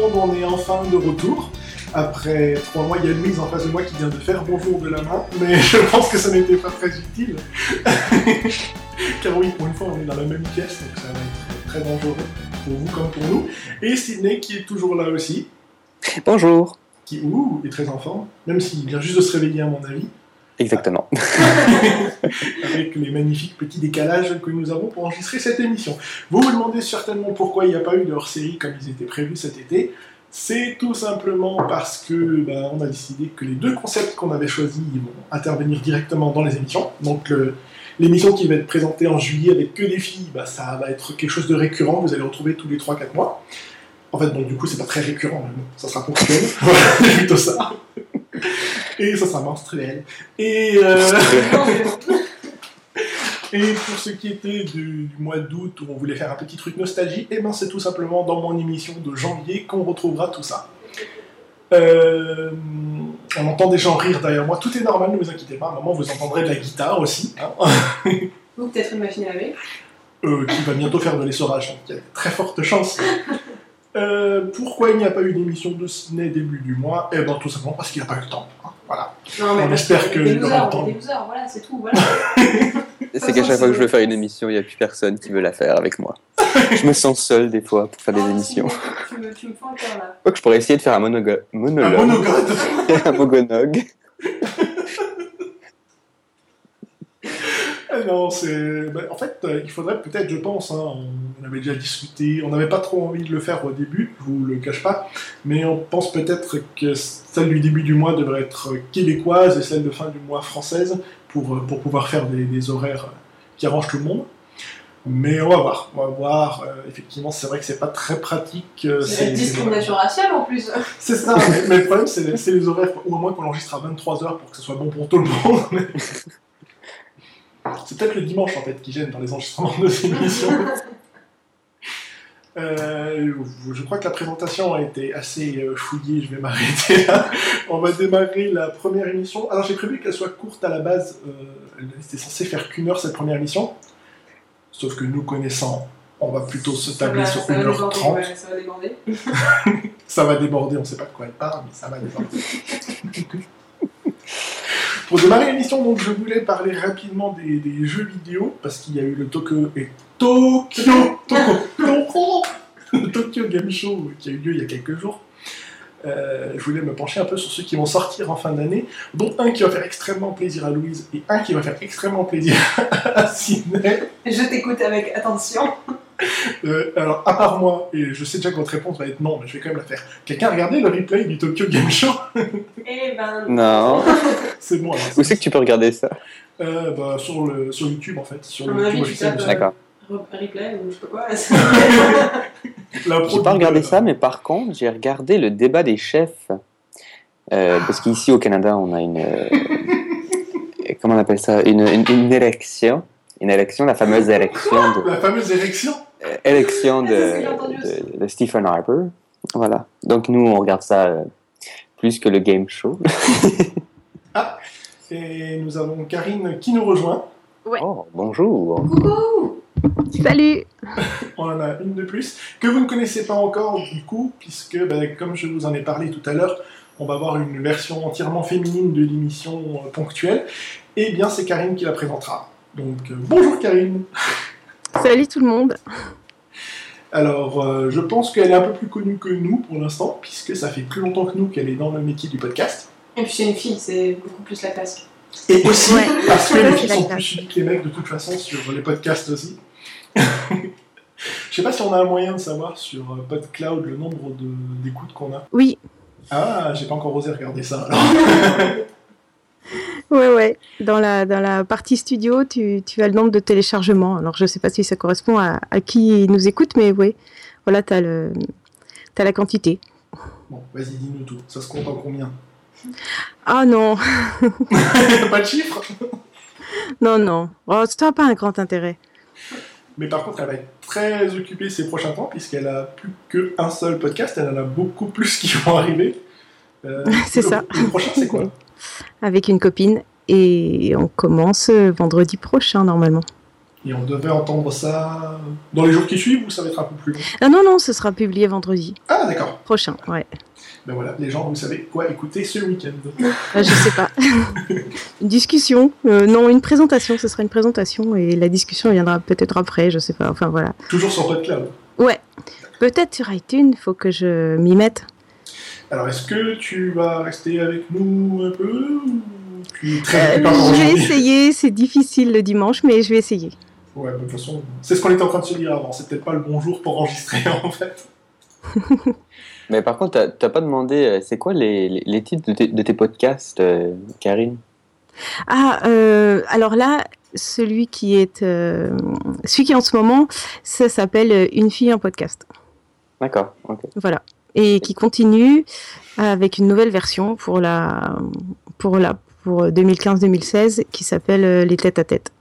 Monde, on est enfin de retour. Après trois mois, il y a Louise en face de moi qui vient de faire bonjour de la main, mais je pense que ça n'était pas très utile. Car oui, pour une fois, on est dans la même pièce, donc ça va être très dangereux pour vous comme pour nous. Et Sydney qui est toujours là aussi, Bonjour. qui ouh, est très en forme, même s'il vient juste de se réveiller à mon avis, Exactement. avec les magnifiques petits décalages que nous avons pour enregistrer cette émission. Vous vous demandez certainement pourquoi il n'y a pas eu de hors-série comme ils étaient prévus cet été. C'est tout simplement parce que ben, on a décidé que les deux concepts qu'on avait choisis vont intervenir directement dans les émissions. Donc l'émission qui va être présentée en juillet avec que des filles, ben, ça va être quelque chose de récurrent. Vous allez retrouver tous les 3-4 mois. En fait, donc du coup, c'est pas très récurrent, mais bon, ça sera ponctuel. C'est plutôt ça. Et ça sera menstruel. Et euh, Et pour ce qui était du, du mois d'août où on voulait faire un petit truc nostalgie, et ben c'est tout simplement dans mon émission de janvier qu'on retrouvera tout ça. Euh, on entend des gens rire derrière moi, tout est normal, ne vous inquiétez pas, à un moment vous entendrez de la guitare aussi, hein, Ou peut-être une machine à laver. euh, qui va bientôt faire de l'essorage, donc il y a de très fortes chances. Euh, pourquoi il n'y a pas eu d'émission de ciné début du mois? Eh ben tout simplement parce qu'il n'y a pas eu le temps. hein, voilà. Non, On parce espère que que des il aura le temps. des losers, voilà, c'est tout. Voilà. C'est qu'à chaque fois que je veux faire une émission, il n'y a plus personne qui veut la faire avec moi. Je me sens seul des fois pour faire des Ah, émissions. si, Tu me, tu me fais un cœur là. Je pourrais essayer de faire un monogo- Un monologue. monogode un mogonog. Ah non, c'est. ben, en fait, euh, il faudrait peut-être, je pense, hein, on avait déjà discuté, on n'avait pas trop envie de le faire au début, je vous le cache pas, mais on pense peut-être que celle du début du mois devrait être québécoise et celle de fin du mois française pour, euh, pour pouvoir faire des, des horaires euh, qui arrangent tout le monde. Mais on va voir, on va voir. euh, effectivement, c'est vrai que c'est pas très pratique. euh, C'est la discrimination raciale en plus. C'est ça, mais, mais le problème, c'est les, c'est les horaires, ou au moins qu'on enregistre à 23h pour que ce soit bon pour tout le monde. mais- c'est peut-être le dimanche, en fait, qui gêne dans les enregistrements de ces émissions. Euh, je crois que la présentation a été assez euh, fouillée, je vais m'arrêter là. On va démarrer la première émission. Alors j'ai prévu qu'elle soit courte à la base, euh, elle était censée faire qu'une heure cette première émission. Sauf que nous connaissant, on va plutôt se tabler sur ça va déborder, 1h30. ouais, ça va déborder. Ça va déborder, on ne sait pas de quoi elle parle, mais ça va déborder. Pour démarrer l'émission, donc, je voulais parler rapidement des, jeux vidéo, parce qu'il y a eu le Tokyo et Tokyo, Tokyo, Tokyo, Game Show qui a eu lieu il y a quelques jours. Euh, je voulais me pencher un peu sur ceux qui vont sortir en fin d'année, dont un qui va faire extrêmement plaisir à Louise et un qui va faire extrêmement plaisir à Sidney. Je t'écoute avec attention. Euh, alors, à part moi, et je sais déjà que votre réponse va être non, mais je vais quand même la faire. Quelqu'un a regardé le replay du Tokyo Game Show Eh ben. Non. C'est bon, alors. Où c'est que tu peux regarder ça Euh, bah, sur, le, sur YouTube, en fait. Sur le YouTube officiel euh, D'accord. re- Replay ou je sais pas quoi. J'ai pas regardé ça, mais par contre, j'ai regardé le débat des chefs. Euh, parce qu'ici au Canada, on a une. euh, comment on appelle ça? Une, une, une élection. Une élection, la fameuse élection de, La fameuse érection? euh, élection de, Ah, Stephen Harper. Voilà. Donc nous, on regarde ça euh, plus que le game show. Et nous avons Karine qui nous rejoint. Ouais. Oh, bonjour. Coucou Salut On en a une de plus, que vous ne connaissez pas encore du coup, puisque ben, comme je vous en ai parlé tout à l'heure, on va avoir une version entièrement féminine de l'émission euh, ponctuelle. Et bien c'est Karine qui la présentera. Donc euh, bonjour Karine Salut tout le monde Alors, euh, je pense qu'elle est un peu plus connue que nous pour l'instant, puisque ça fait plus longtemps que nous qu'elle est dans le métier du podcast. Et puis c'est une fille, c'est beaucoup plus la classe. Et aussi Ouais. parce que les filles sont plus suivies que les mecs de toute façon sur les podcasts aussi. Je sais pas si on a un moyen de savoir sur euh, PodCloud le nombre de- d'écoutes qu'on a. Oui, Ah, j'ai pas encore osé regarder ça. alors. ouais, ouais. Dans la, dans la partie studio, tu, tu as le nombre de téléchargements. Alors, je sais pas si ça correspond à, à qui nous écoute, mais oui. Voilà, tu as, la quantité. Bon, vas-y, dis-nous tout. Ça se compte en combien? Ah non, Pas de chiffre non, non. Oh, ça n'a pas un grand intérêt. Mais par contre, elle va être très occupée ces prochains temps, puisqu'elle a plus qu'un seul podcast. Elle en a beaucoup plus qui vont arriver. Euh, C'est ça. Le prochain, c'est quoi? Avec une copine. Et on commence euh, vendredi prochain, normalement. Et on devait entendre ça dans les jours qui suivent ou ça va être un peu plus long? Ah non, non, ce sera publié vendredi Ah d'accord. prochain, ouais. Ben voilà, les gens, vous savez quoi écouter ce week-end. Ah, je sais pas. une discussion euh, Non, une présentation, ce sera une présentation et la discussion viendra peut-être après, je sais pas. Enfin voilà. Toujours sur PodCloud. Ouais. Peut-être sur iTunes, faut que je m'y mette. Alors, est-ce que tu vas rester avec nous un peu ou tu es très Euh, je vais essayer, c'est difficile le dimanche, mais je vais essayer. Ouais, de toute façon, c'est ce qu'on était en train de se dire avant. C'est peut-être pas le bon jour pour enregistrer en fait. Mais par contre, t'as- pas demandé, euh, c'est quoi les, les, les titres de tes, de tes podcasts, euh, Karine? Ah, euh, alors là, celui qui est, euh, celui qui est en ce moment, ça s'appelle Une fille en podcast. D'accord, ok. Voilà. Et qui continue avec une nouvelle version pour la, pour la, pour 2015-2016 qui s'appelle euh, Les têtes à tête.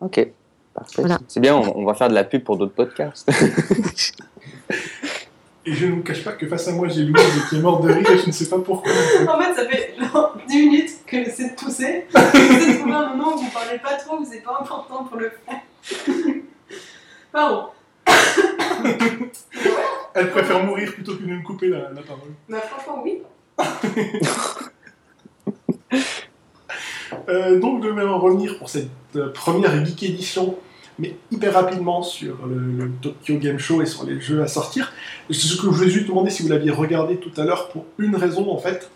Ok, parfait. Voilà. C'est bien, on, on va faire de la pub pour d'autres podcasts. Et je ne vous cache pas que face à moi, j'ai Louise qui est morte de rire et je ne sais pas pourquoi. En fait, ça fait genre 10 minutes que j'essaie de tousser. J'essaie de trouver un moment où vous parlez pas trop, où c'est pas important pour le faire. Pardon. Elle préfère mourir plutôt que de me couper la, la parole. Bah, franchement, oui. Euh, donc, je vais en revenir pour cette euh, première Geek Edition, mais hyper rapidement sur le, le Tokyo Game Show et sur les jeux à sortir. C'est ce que je voulais juste demander si vous l'aviez regardé tout à l'heure pour une raison en fait.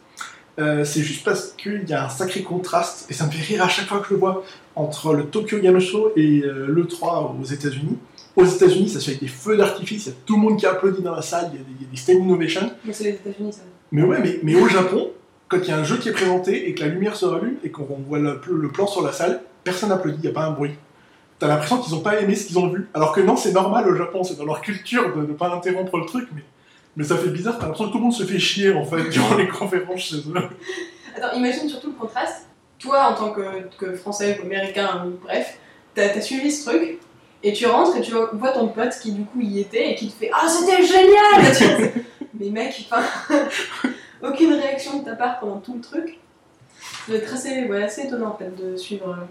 Euh, c'est juste parce qu'il y a un sacré contraste, et ça me fait rire à chaque fois que je le vois, entre le Tokyo Game Show et euh, l'E3 aux États-Unis. Aux États-Unis, ça se fait avec des feux d'artifice, il y a tout le monde qui applaudit dans la salle, il y a des, des stand innovation. Mais c'est les États-Unis, ça. Mais ouais, mais, mais au Japon, quand il y a un jeu qui est présenté et que la lumière se rallume et qu'on voit le, le plan sur la salle, personne n'applaudit, il n'y a pas un bruit. T'as l'impression qu'ils n'ont pas aimé ce qu'ils ont vu. Alors que non, c'est normal au Japon, c'est dans leur culture de ne pas interrompre le truc, mais, mais ça fait bizarre, t'as l'impression que tout le monde se fait chier en fait durant les conférences chez eux. Attends, imagine surtout le contraste. Toi, en tant que, que Français Américain, bref, t'as as suivi ce truc, et tu rentres et tu vois ton pote qui du coup y était et qui te fait Ah, c'était génial Mais mec, enfin, aucune réaction de ta part pendant tout le truc. Ça doit être assez, ouais, assez étonnant en fait de suivre. euh,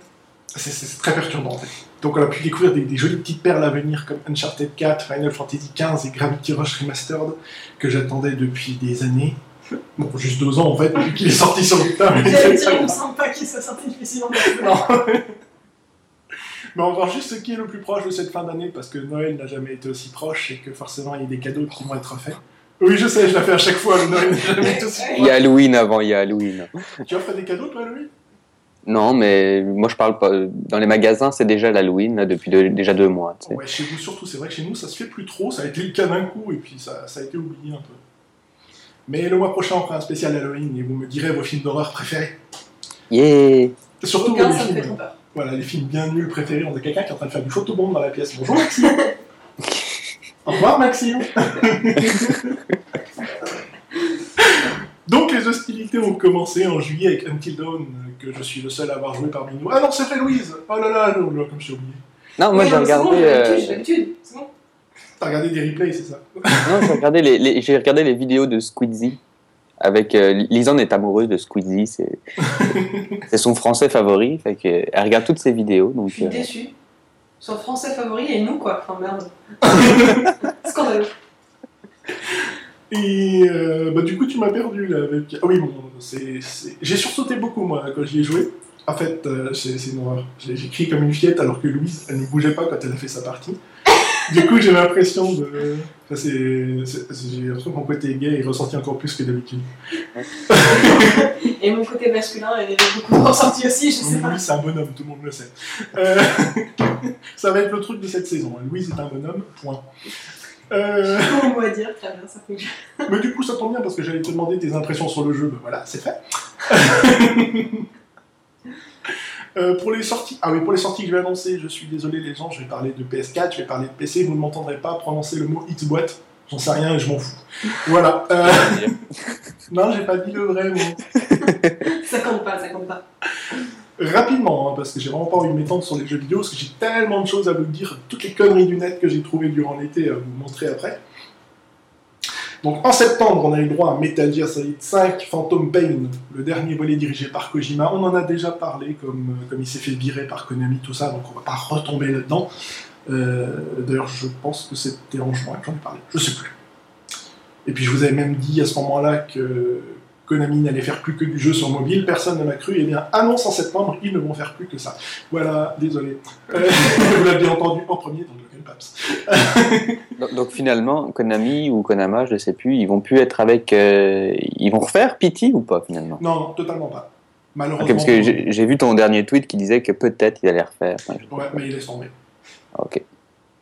C'est- très perturbant en fait. Donc on a pu découvrir des, des jolies petites perles à venir comme Uncharted 4, Final Fantasy 15 et Gravity Rush Remastered que j'attendais depuis des années. Bon, juste deux ans en fait, depuis qu'il est sorti sur le table. J'allais dire, il me semble pas qu'il soit sorti difficilement. Non. Mais on va voir juste ce qui est le plus proche de cette fin d'année parce que Noël n'a jamais été aussi proche et que forcément il y a des cadeaux qui vont être faits. Oui, je sais, je la fais à chaque fois, le Noël n'a jamais été aussi Il y a. Halloween avant, il y a Halloween. Tu offres des cadeaux toi, Louis? Non, mais moi je parle pas. Dans les magasins, c'est déjà l'Halloween, depuis déjà deux mois. tu sais. Ouais, chez vous surtout, c'est vrai que chez nous ça se fait plus trop, ça a été le cas d'un coup et puis ça, ça a été oublié un peu. Mais le mois prochain on fera un spécial Halloween et vous me direz vos films d'horreur préférés. Yeah Surtout Aucun, les ça me fait films, trop peur. Voilà, les films bien nuls préférés. On a quelqu'un qui est en train de faire du photobombe dans la pièce. Bonjour Maxime Au revoir Maxime Donc les hostilités ont commencé en juillet avec Until Dawn, que je suis le seul à avoir joué parmi nous. Ah non, c'est vrai Louise Oh là là, là, comme je suis oublié. Non, moi j'ai c'est regardé. l'habitude, euh, j'ai l'habitude, c'est bon. T'as regardé des replays, c'est ça Non, j'ai regardé les, regardé les vidéos de Squeezie. Avec euh, Lisanne est amoureuse de Squeezie, c'est c'est son français favori, fait que elle regarde toutes ses vidéos, donc Je suis euh, déçue. Son français favori et nous quoi, enfin merde. Scandaleux. Et euh, bah, du coup, tu m'as perdu là avec. Ah oui, bon, c'est. c'est- J'ai sursauté beaucoup moi quand j'y ai joué. En fait, euh, c'est c'est une horreur. J'ai crié comme une fiette alors que Louise, elle ne bougeait pas quand elle a fait sa partie. Du coup, j'ai l'impression de. Enfin, c'est- J'ai l'impression que mon côté gay est ressenti encore plus que d'habitude. Et mon côté masculin, est beaucoup ressenti aussi, je sais pas. Louise, c'est un bonhomme, tout le monde le sait. Euh, ça va être le truc de cette saison. hein. Louise est un bonhomme, point. Euh, mot à dire, très bien, ça fonctionne. Mais du coup, ça tombe bien parce que j'allais te demander tes impressions sur le jeu. Ben voilà, c'est fait. Euh, pour les sorties, ah oui, pour les sorties que je vais annoncer, je suis désolé les gens, je vais parler de PS4, je vais parler de PC, vous ne m'entendrez pas prononcer le mot Xbox, j'en sais rien et je m'en fous. Voilà. Euh, non, j'ai pas dit le vrai mot. Ça compte pas, ça compte pas. Rapidement, hein, parce que j'ai vraiment pas envie de m'étendre sur les jeux vidéo, parce que j'ai tellement de choses à vous dire, toutes les conneries du net que j'ai trouvées durant l'été à vous montrer après. Donc en septembre, on a eu droit à Metal Gear Solid 5 Phantom Pain, le dernier volet dirigé par Kojima. On en a déjà parlé, comme, comme il s'est fait virer par Konami, tout ça, donc on va pas retomber là-dedans. Euh, D'ailleurs, je pense que c'était en juin que j'en ai parlé, je sais plus. Et puis je vous avais même dit à ce moment-là que Konami n'allait faire plus que du jeu sur mobile, personne ne m'a cru, et bien annonce en septembre, ils ne vont faire plus que ça. Voilà, désolé. Euh, vous l'avez entendu en premier donc, donc, finalement, Konami ou Konama, je ne sais plus, ils vont plus être avec. Euh, ils vont refaire Pity ou pas finalement? Non, non, totalement pas. Malheureusement. Okay, parce que j'ai vu ton dernier tweet qui disait que peut-être il allait refaire. Enfin, ouais, mais il est tombé. Ok.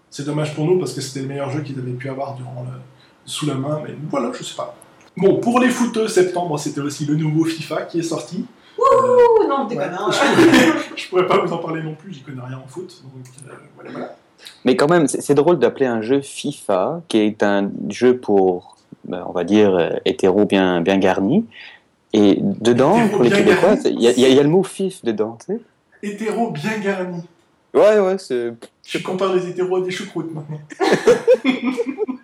C'est dommage pour nous parce que c'était le meilleur jeu qu'ils avaient pu avoir durant le... sous la main, mais voilà, je sais pas. Bon, pour les footeux, septembre, c'était aussi le nouveau FIFA qui est sorti. Wouh Non, déconne. Ouais, je, pourrais, pourrais pas vous en parler non plus, j'y connais rien en foot. Donc euh, voilà, voilà. Mais quand même, c'est drôle d'appeler un jeu FIFA, qui est un jeu pour, ben, on va dire, euh, hétéro bien, bien garni. Et dedans, hétéro pour les Québécois, il y, y, y, a le mot FIF dedans, tu sais. Hétéro bien garni. Ouais, ouais, c'est. Je compare les hétéros à des choucroutes maintenant.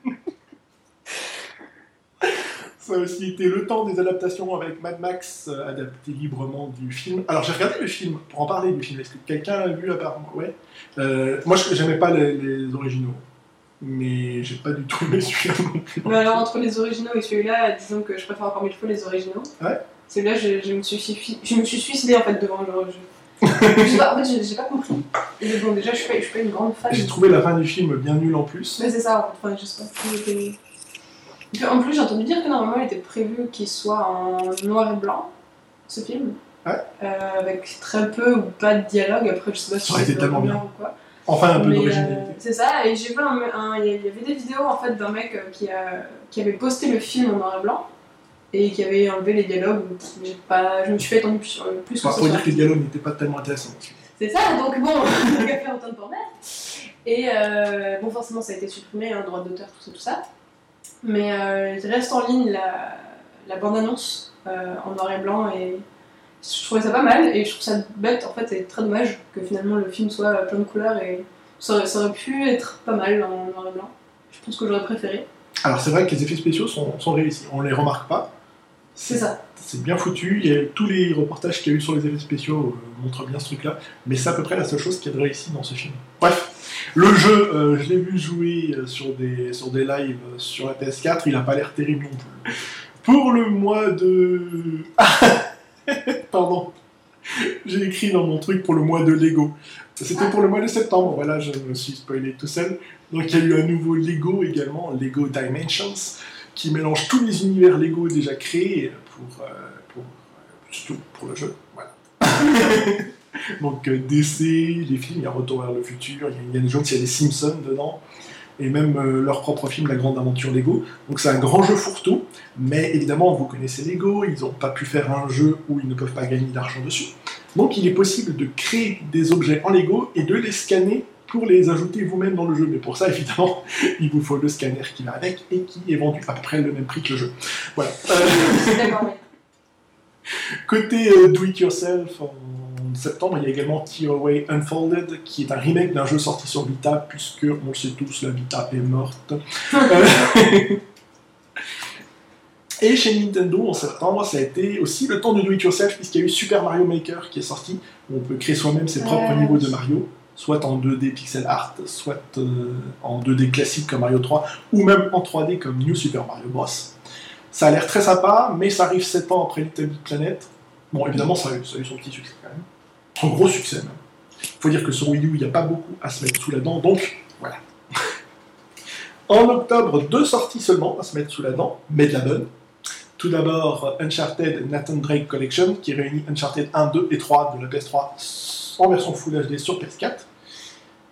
Ça a aussi été le temps des adaptations avec Mad Max, euh, adapté librement du film. Alors j'ai regardé le film, pour en parler du film. Est-ce que quelqu'un l'a vu apparemment? Ouais. Euh, moi, je n'aimais pas les, les, originaux. Mais j'ai pas du tout aimé celui-là. Mais alors, entre les originaux et celui-là, disons que je préfère encore mille fois les originaux. Ouais. Celui-là, je, je, me suis, je me suis suicidé en fait devant le jeu. je pas, en fait, j'ai pas compris. Et bon, déjà, je suis, pas, je suis pas une grande fan. J'ai trouvé la fin du film bien nulle en plus. Mais c'est ça, enfin, je sais pas. En plus, j'ai entendu dire que normalement, il était prévu qu'il soit en noir et blanc, ce film. Ouais. Euh, avec très peu ou pas de dialogue. Après, je sais pas si c'est tellement bien ou quoi. Enfin, un peu d'originalité. euh, c'est ça, et j'ai vu un, il y avait des vidéos en fait d'un mec euh, qui, a, qui avait posté le film en noir et blanc et qui avait enlevé les dialogues. Pas, je me suis fait étendre plus, sur- plus que Enfin, ça faut dire que les dialogues n'étaient pas tellement intéressants. c'est ça, donc bon, on va faire autant de pour mettre. Et euh, bon, forcément, ça a été supprimé, hein, droit d'auteur, tout ça, tout ça. Mais euh, il reste en ligne la, bande-annonce euh, en noir et blanc et je trouvais ça pas mal et je trouve ça bête, en fait, c'est très dommage que finalement le film soit plein de couleurs et ça aurait, ça aurait pu être pas mal en noir et blanc. Je pense que j'aurais préféré. Alors, c'est vrai que les effets spéciaux sont, sont réussis. On les remarque pas. C'est ça. C'est bien foutu. Tous les reportages qu'il y a eu sur les effets spéciaux euh, montrent bien ce truc-là. Mais c'est à peu près la seule chose qui est de réussi dans ce film. Bref, le jeu, euh, je l'ai vu jouer euh, sur des, sur des lives sur la PS4. Il n'a pas l'air terrible non plus. Pour le mois de. Pardon. J'ai écrit dans mon truc pour le mois de Lego. C'était pour le mois de septembre. Voilà, je me suis spoilé tout seul. Donc il y a eu un nouveau Lego également, Lego Dimensions, qui mélange tous les univers Lego déjà créés pour, euh, pour, euh, pour le jeu. Donc euh, DC, les films, il y a Retour vers le futur, il y a Indiana Jones, il y a des Simpsons dedans, et même leur propre film, La Grande Aventure Lego. Donc c'est un grand jeu fourre-tout, mais évidemment, vous connaissez Lego, ils n'ont pas pu faire un jeu où ils ne peuvent pas gagner d'argent dessus. Donc il est possible de créer des objets en Lego et de les scanner pour les ajouter vous-même dans le jeu. Mais pour ça, évidemment, il vous faut le scanner qui va avec et qui est vendu à peu près le même prix que le jeu. Voilà. Euh. Côté euh, Do It Yourself, en septembre, il y a également Tearaway Unfolded, qui est un remake d'un jeu sorti sur Vita, puisque, on le sait tous, la Vita est morte. Euh, Et chez Nintendo, en septembre, ça a été aussi le temps de Do It Yourself, puisqu'il y a eu Super Mario Maker qui est sorti, où on peut créer soi-même ses propres niveaux de Mario, soit en 2D pixel art, soit euh, en 2D classique comme Mario 3, ou même en 3D comme New Super Mario Bros. Ça a l'air très sympa, mais ça arrive 7 ans après Little Big Planet. Bon, évidemment, ça a, eu, ça a eu son petit succès quand même. Son gros succès même. faut dire que sur Wii U, il n'y a pas beaucoup à se mettre sous la dent, donc voilà. en octobre, deux sorties seulement à se mettre sous la dent, mais de la bonne. Tout d'abord, Uncharted Nathan Drake Collection, qui réunit Uncharted 1, 2 et 3 de la PS3 en version Full HD sur PS4.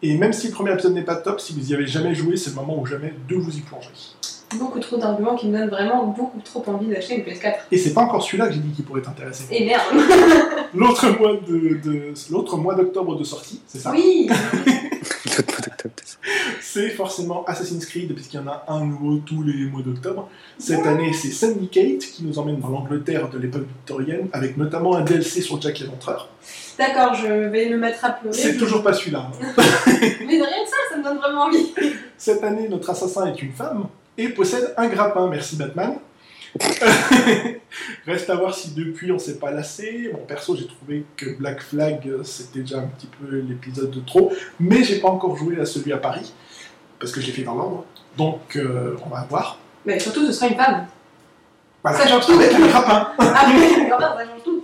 Et même si le premier épisode n'est pas top, si vous y avez jamais joué, c'est le moment ou jamais de vous y plonger. Beaucoup trop d'arguments qui me donnent vraiment beaucoup trop envie d'acheter une PS4. Et c'est pas encore celui-là que j'ai dit qui pourrait t'intéresser. Et merde L'autre mois de, de- l'autre mois d'octobre de sortie, c'est ça? Oui C'est forcément Assassin's Creed, puisqu'il y en a un nouveau tous les mois d'octobre. Cette année, c'est Syndicate qui nous emmène dans l'Angleterre de l'époque victorienne, avec notamment un DLC sur Jack l'Éventreur. D'accord, je vais me mettre à pleurer. C'est toujours pas celui-là. hein. Mais de rien que ça, ça me donne vraiment envie. Cette année, notre assassin est une femme et possède un grappin. Merci Batman. Reste à voir si depuis on s'est pas lassé. Bon, perso, j'ai trouvé que Black Flag euh, c'était déjà un petit peu l'épisode de trop, mais j'ai pas encore joué à celui à Paris parce que je l'ai fait dans l'ordre. Donc, euh, on va voir. Mais surtout, ce sera une femme. Voilà. Ça change tout. Avec un. Ah, ça change tout.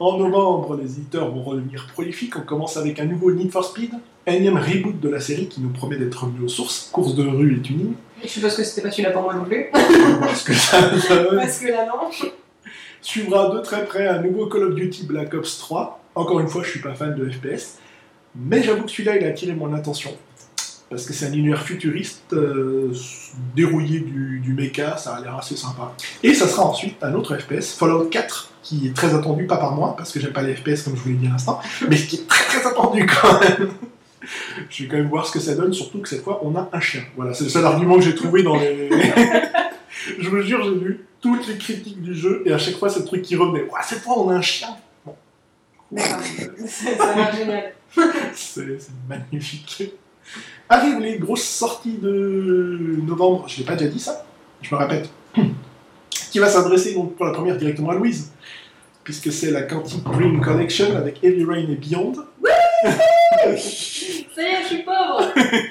En novembre, les éditeurs vont redevenir prolifiques. On commence avec un nouveau Need for Speed, énième reboot de la série qui nous promet d'être revenu aux sources. Course de rue et tuning. Je suppose que c'était pas celui-là pour moi non plus. On va voir ce que ça. Parce que là, non. Suivra de très près un nouveau Call of Duty Black Ops 3. Encore une fois, je suis pas fan de FPS, mais j'avoue que celui-là, il a attiré mon attention. Parce que c'est un univers futuriste, euh, dérouillé du, du mecha, ça a l'air assez sympa. Et ça sera ensuite un autre FPS, Fallout 4, qui est très attendu, pas par moi, parce que j'aime pas les FPS comme je vous l'ai dit à l'instant, mais qui est très très attendu quand même. Je vais quand même voir ce que ça donne, surtout que cette fois on a un chien. Voilà, c'est le seul argument que j'ai trouvé dans les. je vous jure, j'ai lu toutes les critiques du jeu et à chaque fois c'est le truc qui revenait. Ouah, cette fois on a un chien. D'accord. Ça génial. C'est magnifique. Arrivent les grosses sorties de novembre, je l'ai pas déjà dit ça, je me répète, qui va s'adresser donc pour la première directement à Louise, puisque c'est la Quantic Dream Collection avec Heavy Rain et Beyond. Ça y est, je suis pauvre.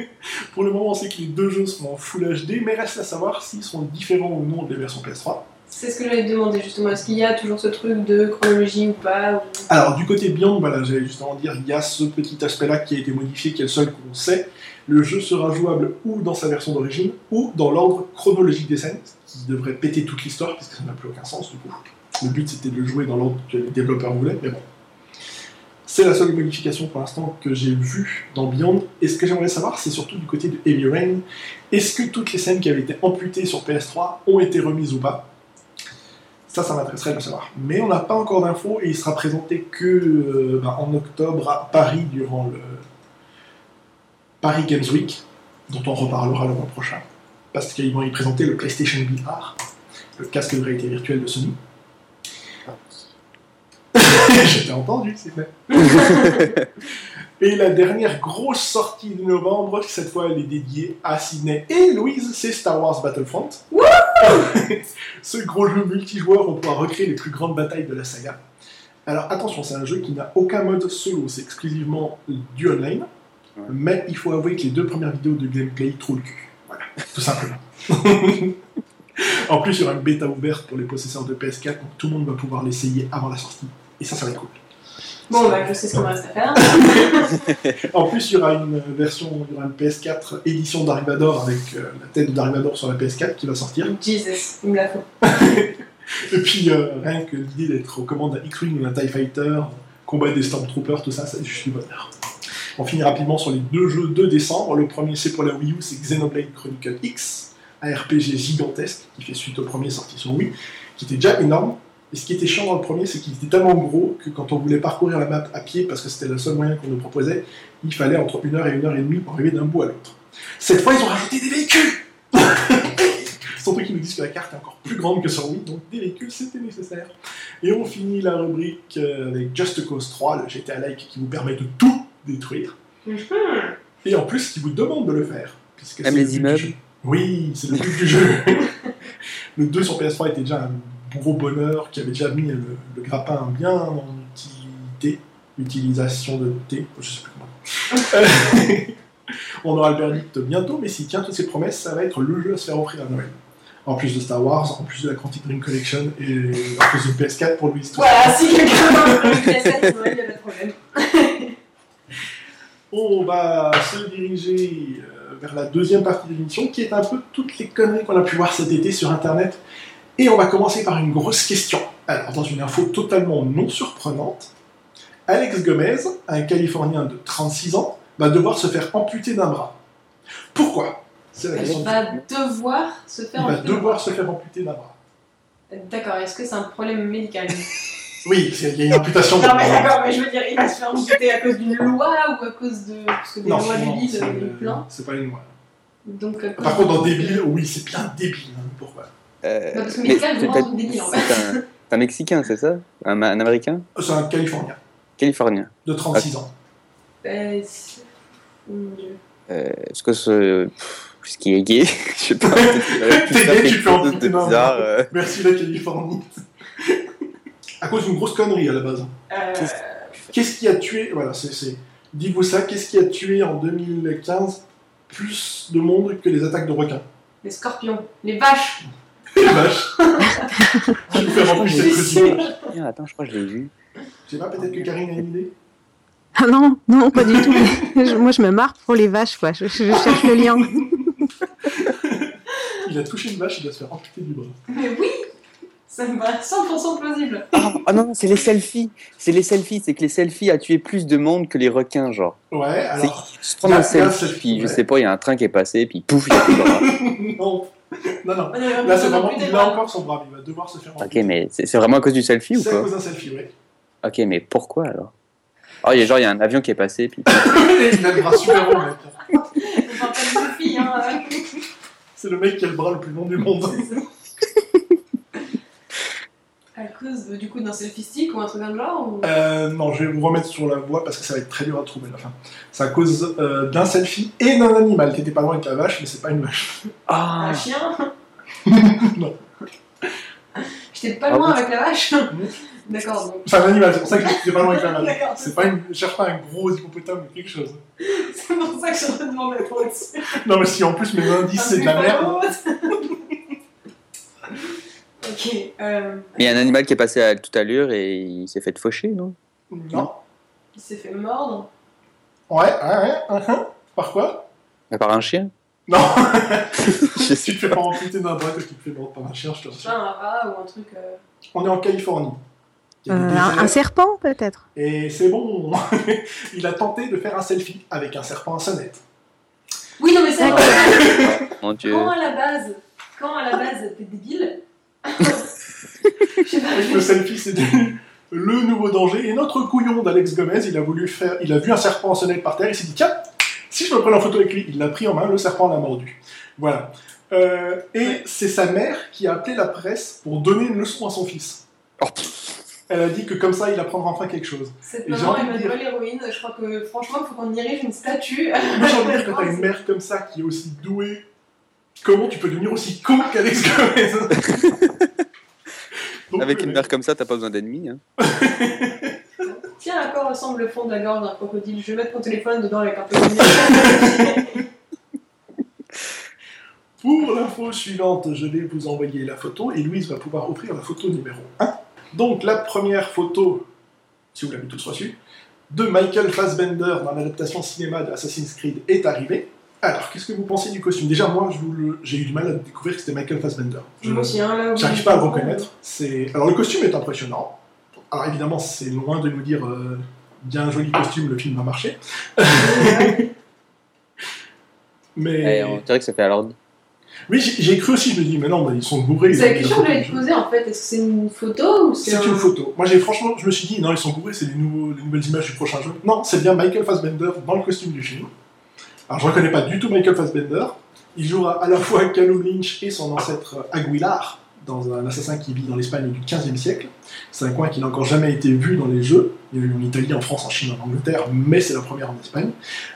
Pour le moment, on sait que les deux jeux seront en Full HD, mais reste à savoir s'ils seront différents ou non des versions PS3. C'est ce que j'allais te demander justement. Est-ce qu'il y a toujours ce truc de chronologie ou pas ou- Alors, du côté Beyond, voilà, j'allais justement dire, il y a ce petit aspect-là qui a été modifié, qui est le seul qu'on sait. Le jeu sera jouable ou dans sa version d'origine, ou dans l'ordre chronologique des scènes, ce qui devrait péter toute l'histoire, puisque ça n'a plus aucun sens du coup. Le but c'était de le jouer dans l'ordre que les développeurs voulaient, mais bon. C'est la seule modification pour l'instant que j'ai vue dans Beyond. Et ce que j'aimerais savoir, c'est surtout du côté de Heavy Rain, est-ce que toutes les scènes qui avaient été amputées sur PS3 ont été remises ou pas? Ça, ça m'intéresserait de le savoir. Mais on n'a pas encore d'infos et il sera présenté que euh, ben, en octobre à Paris durant le Paris Games Week, dont on reparlera le mois prochain. Parce qu'ils vont y présenter le PlayStation VR, le casque de réalité virtuelle de Sony. J'étais entendu, c'est fait. et la dernière grosse sortie de novembre, cette fois elle est dédiée à Sydney et Louise, c'est Star Wars Battlefront. Ce gros jeu multijoueur, on pourra recréer les plus grandes batailles de la saga. Alors attention, c'est un jeu qui n'a aucun mode solo, c'est exclusivement du online. Ouais. Mais il faut avouer que les deux premières vidéos de gameplay trouvent le cul. Voilà, tout simplement. en plus, il y aura une bêta ouverte pour les possesseurs de PS4, donc tout le monde va pouvoir l'essayer avant la sortie. Et ça, ça va être cool. Bon, bah, je sais ce qu'il me reste à faire. En plus, il y aura une version, il y aura une PS4 édition d'Arrivador avec euh, la tête d'Arrivador sur la PS4 qui va sortir. Jesus, il me la faut. Et puis, euh, rien que l'idée d'être aux commandes d'un X-Wing ou d'un TIE Fighter, combattre des Stormtroopers, tout ça, ça je suis bonheur. On finit rapidement sur les deux jeux de décembre. Le premier, c'est pour la Wii U, c'est Xenoblade Chronicle X, un RPG gigantesque qui fait suite au premier sorti sur Wii, qui était déjà énorme. Et ce qui était chiant dans le premier, c'est qu'il était tellement gros que quand on voulait parcourir la map à pied, parce que c'était le seul moyen qu'on nous proposait, il fallait entre une heure et une heure et demie pour arriver d'un bout à l'autre. Cette fois, ils ont rajouté des véhicules Surtout qu'ils nous disent que la carte est encore plus grande que sur Wii, donc des véhicules, c'était nécessaire. Et on finit la rubrique euh, avec Just Cause 3, le GTA-like qui vous permet de tout détruire. Mhm. Et en plus, qui vous demande de le faire. puisque Même les immeubles. Oui, c'est le but du jeu. le 2 sur PS3 était déjà un gros bonheur, qui avait déjà mis le, le grappin bien en utilité, utilisation de T, je sais plus comment. On aura le verdict bientôt, mais s'il tient toutes ses promesses, ça va être le jeu à se faire offrir à Noël. En plus de Star Wars, en plus de la Quantic Dream Collection et en plus de PS4 pour Louis. Voilà, si quelqu'un veut une PS4, il n'y a pas de problème. On va se diriger euh, vers la deuxième partie de l'émission, qui est un peu toutes les conneries qu'on a pu voir cet été sur Internet. Et on va commencer par une grosse question. Alors, dans une info totalement non surprenante, Alex Gomez, un Californien de 36 ans, va devoir se faire amputer d'un bras. Pourquoi? C'est la question. Il du va devoir se faire Il va amputer. devoir se faire amputer d'un bras. D'accord, est-ce que c'est un problème médical? Oui, il y a une amputation de Non, mais d'accord, mais je veux dire, il va se faire amputer à cause d'une loi ou à cause de. Parce que des Non, lois débiles, c'est- il y a plein. c'est pas une loi. Donc, Par contre, dans débile, oui, c'est bien débile. hein, Pourquoi? Euh, Bah, c'est un- débile, en c'est un, c'est un Mexicain, c'est ça? Un, un Américain? C'est un Californien Californien. de 36 ans. Euh, c'est- mon dieu. Euh, Est-ce que ce, qui est gay, je sais pas. T'es gay, tu peux en de bizarre. euh. Merci la Californie. à cause d'une grosse connerie à la base. Euh, Qu'est-ce qui a tué Voilà, c'est. c'est- Dites-vous ça, qu'est-ce qui a tué en 2015 plus de monde que les attaques de requins? les scorpions, les vaches. Les vaches Tu nous fais remplir cette Attends, je crois que je l'ai vu. Je sais pas, peut-être que Karine a une idée? Ah non, non, pas du tout. Je- moi, je me marre pour les vaches, quoi. Je, je cherche le lien. Il a touché une vache, il doit se faire amputer du bras. Mais oui Ça me paraît 100% plausible. Ah ah non, non, c'est les selfies. C'est les selfies. C'est que les selfies a tué plus de monde que les requins, genre. Ouais, C'est alors. se prend là- un selfie, je sais pas, il y a un train qui est passé, puis pouf, il y a plus de bras. non, non, non. Là, c'est vraiment. des Il a encore son bras, il va devoir se faire Ok, mais c'est c'est vraiment à cause du selfie ou C'est à cause d'un selfie, ouais. Ok, mais pourquoi alors? Oh, il y a genre, il y a un avion qui est passé, puis. il a le bras super long, mec. Hein. C'est le mec qui a le bras le plus long du monde. À cause euh, du coup d'un selfie stick ou un truc le genre ou... Euh, non, je vais vous remettre sur la voie parce que ça va être très dur à trouver à la fin. C'est à cause euh, d'un selfie et d'un animal. T'étais pas loin avec la vache, mais c'est pas une vache. Ah Un chien Non. J'étais pas Ah loin oui. avec la vache D'accord, donc Enfin, un animal, c'est pour ça que j'étais pas loin avec la vache. D'accord. C'est pas une... Je cherche pas un gros hippopotame ou quelque chose. c'est pour ça que je te demandais pour être sûr. Non, mais si en plus mes indices c'est de la merde. Ok, euh, Il y a un animal qui est passé à toute allure et il s'est fait faucher, non? Non. il s'est fait mordre. Ouais, ouais, ouais. uh-huh. Par quoi? À part un chien Non. Je si tu te fais pas amputer d'un bras que tu te fais mordre par un chien, je te sais rassure. un rat ou un truc. euh, On est en Californie. Euh, un, serpent, peut-être? Et c'est bon. Il a tenté de faire un selfie avec un serpent à sonnette. Oui, non, mais c'est. Mon dieu. Quand à la base, quand à la base t'es débile. Le selfie, c'est devenu le nouveau danger. Et notre couillon d'Alex Gomez, il a voulu faire, il a vu un serpent en sonnette par terre, il s'est dit tiens, si je me prends en photo avec lui, il l'a pris en main, le serpent l'a mordu. Voilà. Euh, et c'est sa mère qui a appelé la presse pour donner une leçon à son fils. Oh, Elle a dit que comme ça, il apprendra enfin quelque chose. Cette maman est dire- nouvelle héroïne. Je crois que franchement, il faut qu'on érige une statue. J'ai envie de dire, quand t'as une mère comme ça qui est aussi douée, comment tu peux devenir aussi con qu'Alex Gomez Donc, Avec une mère comme ça, t'as pas besoin d'ennemis. Hein. Tiens, à quoi ressemble le fond de la gorge d'un crocodile? Je vais mettre mon téléphone dedans avec un peu de Pour l'info suivante, je vais vous envoyer la photo et Louise va pouvoir offrir la photo numéro 1. Donc la première photo, si vous l'avez tous reçue, de Michael Fassbender dans l'adaptation cinéma de Assassin's Creed est arrivée. Alors, qu'est-ce que vous pensez du costume? Déjà, moi, je j'ai eu du mal à découvrir que c'était Michael Fassbender. Je- Moi aussi, hein, là. où- J'arrive pas à le reconnaître. C'est... Alors le costume est impressionnant. Alors évidemment, c'est loin de nous dire euh, bien joli costume, le film a marché. Mais Et on dirait que ça fait à l'ordre. oui, j'ai cru aussi. Je me dis, mais non, mais ils sont bourrés. C'est la question que jeu. poser en fait? Est-ce que c'est une photo ou c'est C'est un... une photo. Moi, j'ai franchement, je me suis dit, non, ils sont bourrés, c'est les, nouveaux, les nouvelles images du prochain jeu. Non, c'est bien Michael Fassbender dans le costume du film. Alors, je reconnais pas du tout Michael Fassbender. Il jouera à la fois Callum Lynch et son ancêtre Aguilar dans un assassin qui vit dans l'Espagne du 15e siècle. C'est un coin qui n'a encore jamais été vu dans les jeux. Il y a eu en Italie, en France, en Chine, en Angleterre, mais c'est la première en Espagne.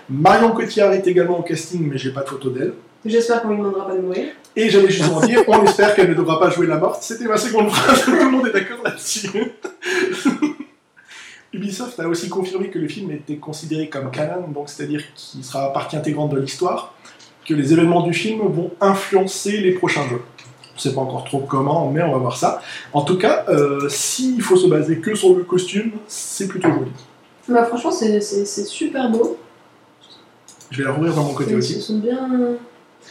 Marion Cotillard est également au casting, mais j'ai pas de photo d'elle. J'espère qu'on lui demandera pas de mourir. Et j'allais justement dire, on espère qu'elle ne devra pas jouer la morte. C'était ma seconde phrase, tout le monde est d'accord là-dessus. Ubisoft a aussi confirmé que le film était considéré comme canon, donc c'est-à-dire qu'il sera partie intégrante de l'histoire, que les événements du film vont influencer les prochains jeux. On ne sait pas encore trop comment, mais on va voir ça. En tout cas, euh, s'il faut se baser que sur le costume, c'est plutôt joli. Bah, franchement, c'est super beau. Je vais la rouvrir dans mon côté Ils aussi. sont bien.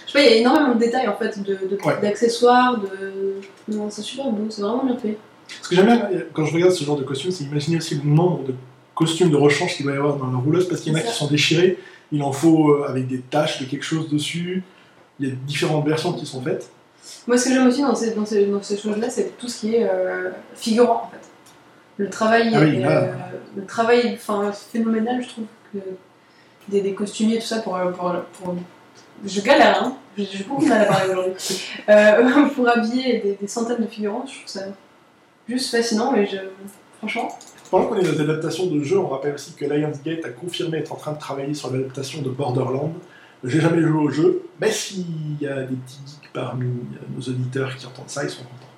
Je sais pas, il y a énormément de détails en fait, de- de- Ouais. d'accessoires, de. Non, c'est super beau, c'est vraiment bien fait. Ce que j'aime bien quand je regarde ce genre de costume, c'est imaginer aussi le nombre de costumes de rechange qu'il va y avoir dans la rouleuse, parce qu'il y en a qui sont déchirés, il en faut euh, avec des taches de quelque chose dessus, il y a différentes versions qui sont faites. Moi, ce que j'aime aussi dans ces, dans ces, dans ces choses-là, c'est tout ce qui est euh, figurant en fait. Le travail, Ah oui, est, là. euh, le travail enfin, phénoménal, je trouve, que des, des costumiers, tout ça, pour, pour, pour- je galère, hein. j'ai j'ai beaucoup de mal à parler aujourd'hui. Euh, pour habiller des, des centaines de figurants, je trouve ça juste fascinant et je, franchement, Pendant qu'on est dans les adaptations de jeux, on rappelle aussi que Lionsgate a confirmé être en train de travailler sur l'adaptation de Borderlands, J'ai jamais joué au jeu, mais s'il y a des petits geeks parmi nos auditeurs qui entendent ça, ils sont contents.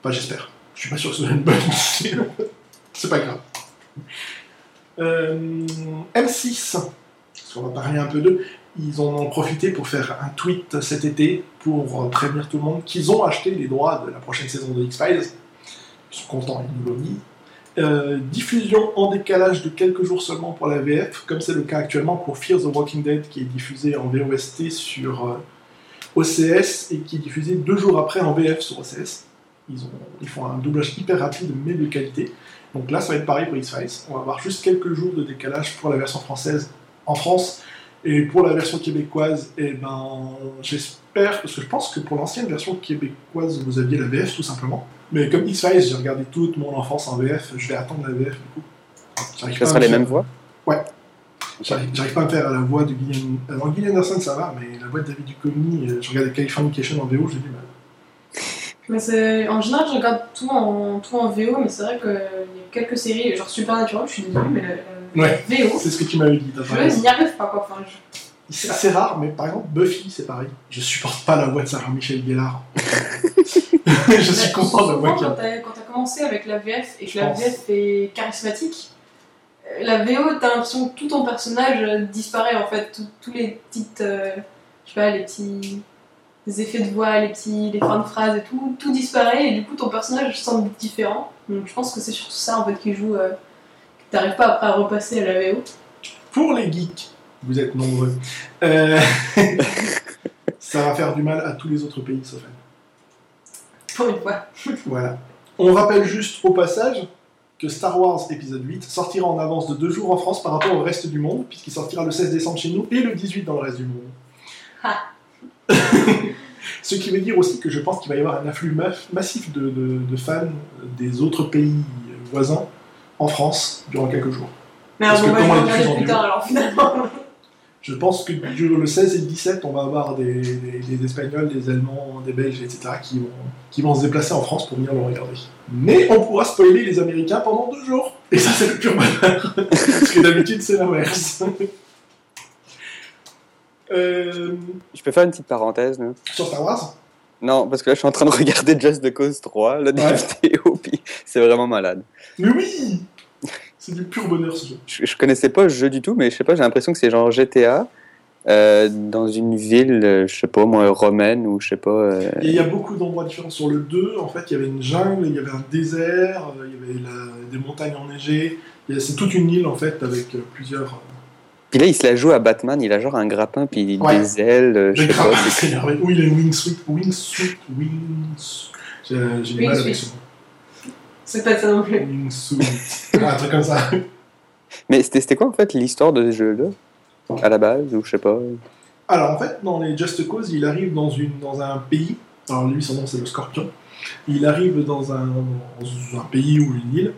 Enfin, j'espère. Je suis pas sûr que ce soit une bonne idée. C'est pas grave. Euh, M6, parce qu'on va parler un peu d'eux, ils en ont profité pour faire un tweet cet été pour prévenir tout le monde qu'ils ont acheté les droits de la prochaine saison de X-Files. Sont contents, ils nous l'ont dit. Euh, diffusion en décalage de quelques jours seulement pour la VF, comme c'est le cas actuellement pour Fear the Walking Dead qui est diffusé en VOST sur euh, OCS et qui est diffusé deux jours après en VF sur OCS. Ils font un doublage hyper rapide mais de qualité. Donc là, ça va être pareil pour X-Files. On va avoir juste quelques jours de décalage pour la version française en France. Et pour la version québécoise, eh ben, j'espère, parce que je pense que pour l'ancienne version québécoise, vous aviez la VF tout simplement. Mais comme X-Files, j'ai regardé toute mon enfance en VF, je vais attendre la VF du coup. Ce sera les mêmes voix J'arrive j'arrive pas à me faire la voix de Gillian. Alors Gillian Anderson, ça va, mais la voix de David Duchovny, euh, je regardais Californication en VO, j'ai du mal. Mais c'est- en général, je regarde tout en, tout en VO, mais c'est vrai qu'il y a quelques séries, genre Supernatural, je suis désolée, mais la, la Ouais. VO, C'est ce que tu m'avais dit, t'as je n'y arrive pas quoi. Enfin, je- C'est assez rare, mais par exemple, Buffy, c'est pareil. Je supporte pas la voix de Sarah Michel Gellar. je suis content de la voix Souvent, qu'il y quand a. t'as quand t'as commencé avec la VF et que Je la pense. VF est charismatique, euh, la VO, t'as l'impression que tout ton personnage euh, disparaît en fait. Tous les petites. euh, je sais pas, les petits. les effets de voix, les petits. les fins de phrases et tout, tout disparaît et du coup ton personnage semble différent. Donc je pense que c'est surtout ça en fait qui joue. euh, que t'arrives pas après à repasser à la VO. Pour les geeks, vous êtes nombreux. Euh, ça va faire du mal à tous les autres pays, sauf elle. Pour une fois. Voilà. On rappelle juste au passage que Star Wars épisode 8 sortira en avance de deux jours en France par rapport au reste du monde, puisqu'il sortira le 16 décembre chez nous et le 18 dans le reste du monde. Ah. Ce qui veut dire aussi que je pense qu'il va y avoir un afflux ma- massif de, de- de fans des autres pays voisins en France durant quelques jours. Mais Parce alors, que on va comment le les regarder diffuse en plus tard alors finalement. Je pense que le 16 et le 17, on va avoir des, des- des Espagnols, des Allemands, des Belges, etc., qui vont, qui vont se déplacer en France pour venir le regarder. Mais on pourra spoiler les Américains pendant deux jours. Et ça, c'est le pur bonheur. Parce que d'habitude, c'est l'inverse. Euh, Je peux faire une petite parenthèse, là sur Star Wars, Non, parce que là, je suis en train de regarder Just the Cause 3, là, des Ouais. vidéos, puis c'est vraiment malade. mais oui C'est du pur bonheur ce jeu. Je, je connaissais pas le jeu du tout, mais je sais pas, j'ai l'impression que c'est genre GTA, euh, dans une ville, euh, je sais pas, moi, romaine, ou je sais pas... euh, Et il y a beaucoup d'endroits différents. Sur le 2, en fait, il y avait une jungle, il y avait un désert, il y avait la- des montagnes enneigées. Il a- C'est toute une île, en fait, avec plusieurs. Puis là, il se la joue à Batman, il a genre un grappin, puis Ouais. des ailes, je sais pas. grappin, énervé. Oui, il est wingsuit, wingsuit, wings. J'ai du mal avec Wingsuit. ce mot. C'est pas ça non plus. Un truc comme ça. Mais c'était c'était quoi, en fait, l'histoire de ce jeu-là À la base, ou je sais pas Alors, en fait, dans les Just Cause, il arrive dans, une, dans un pays. Alors, lui, son nom, c'est le Scorpion. Il arrive dans un, dans un pays ou une île.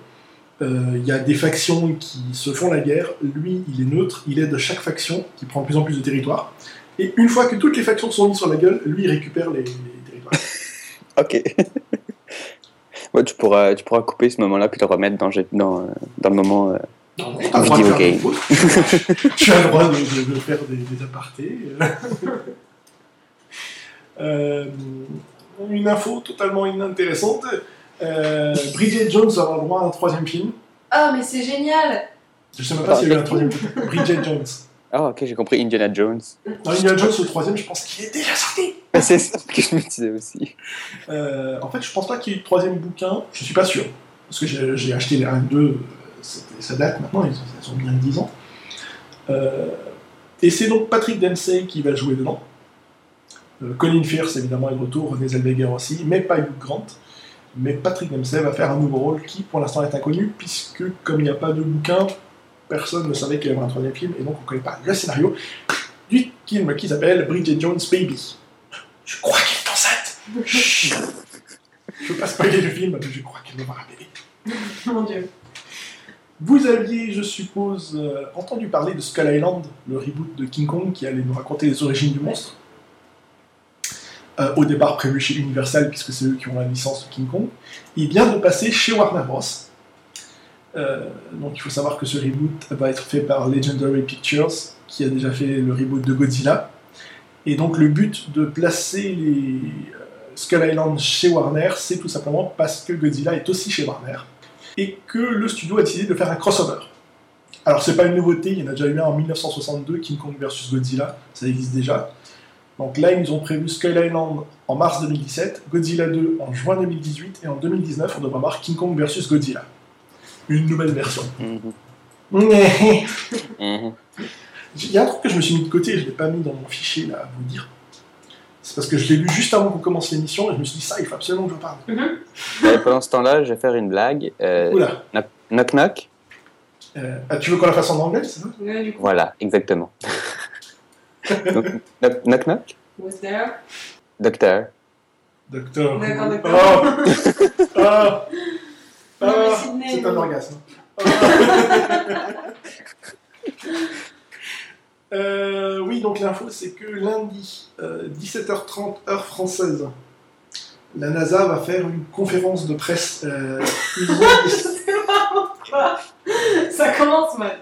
Euh, Il y a des factions qui se font la guerre. Lui, il est neutre. Il aide chaque faction qui prend de plus en plus de territoire. Et une fois que toutes les factions sont mises sur la gueule, lui, il récupère les, les territoires. Ok. Ouais, tu pourras, tu pourras couper ce moment-là, puis le remettre dans, dans, euh, dans le moment... euh, Non, Vidéo game. tu as le droit de, de- de faire des, des apartés. Euh, une info totalement inintéressante. Euh, Bridget Jones aura le droit à un troisième film. Ah, mais c'est génial Je sais même pas s'il y a eu un troisième film. Bridget Jones. Ah, ok, j'ai compris Indiana Jones. Indiana Jones, le troisième, je pense qu'il est déjà sorti. Ah, c'est ça que je me disais aussi. Euh, en fait, je pense pas qu'il y ait eu de troisième bouquin. Je suis pas sûr. Parce que j'ai acheté les 1 et 2, euh, c'était- ça date maintenant, ils ont, ils ont bien 10 ans. Euh, et c'est donc Patrick Dempsey qui va jouer dedans. Euh, Colin Firth, évidemment, est de retour, René Zellweger aussi, mais pas Hugh Grant. Mais Patrick Dempsey va faire un nouveau rôle qui, pour l'instant, est inconnu, puisque, comme il n'y a pas de bouquin, personne ne savait qu'il y avait un troisième film, et donc on ne connaît pas le scénario du film qui s'appelle Bridget Jones Baby. Je crois qu'elle est enceinte Chut. Je veux pas spoiler le film, mais je crois qu'elle va avoir un bébé. Mon dieu. Vous aviez, je suppose, euh, entendu parler de Skull Island, le reboot de King Kong qui allait nous raconter les origines du monstre. Euh, au départ prévu chez Universal, puisque c'est eux qui ont la licence de King Kong. Il vient de passer chez Warner Bros. Euh, donc il faut savoir que ce reboot va être fait par Legendary Pictures, qui a déjà fait le reboot de Godzilla. Et donc le but de placer les euh, Skull chez Warner, c'est tout simplement parce que Godzilla est aussi chez Warner et que le studio a décidé de faire un crossover. Alors c'est pas une nouveauté, il y en a déjà eu un en 1962, King Kong vs Godzilla, ça existe déjà. Donc là, ils ont prévu Skull Island en mars 2017, Godzilla 2 en juin 2018, et en 2019, on devra voir King Kong vs Godzilla. Une nouvelle version. Mhm. Il Mhm. y a un truc que je me suis mis de côté, je l'ai pas mis dans mon fichier là à vous dire. C'est parce que je l'ai lu juste avant qu'on commence l'émission, et je me suis dit ça, il faut absolument que je parle. Et pendant ce temps-là, je vais faire une blague. Euh, Oula, knock knock. euh, ah, tu veux qu'on la fasse en anglais, c'est ça? Ouais, du coup, Voilà, exactement. Donc, knock knock. there? Docteur. Docteur. D'accord, Oh d'accord. Ah C'est un orgasme. Ah. Euh, oui, donc l'info, c'est que lundi, euh, 17h30 heure française, la NASA va faire une conférence de presse. euh, Ça commence mal.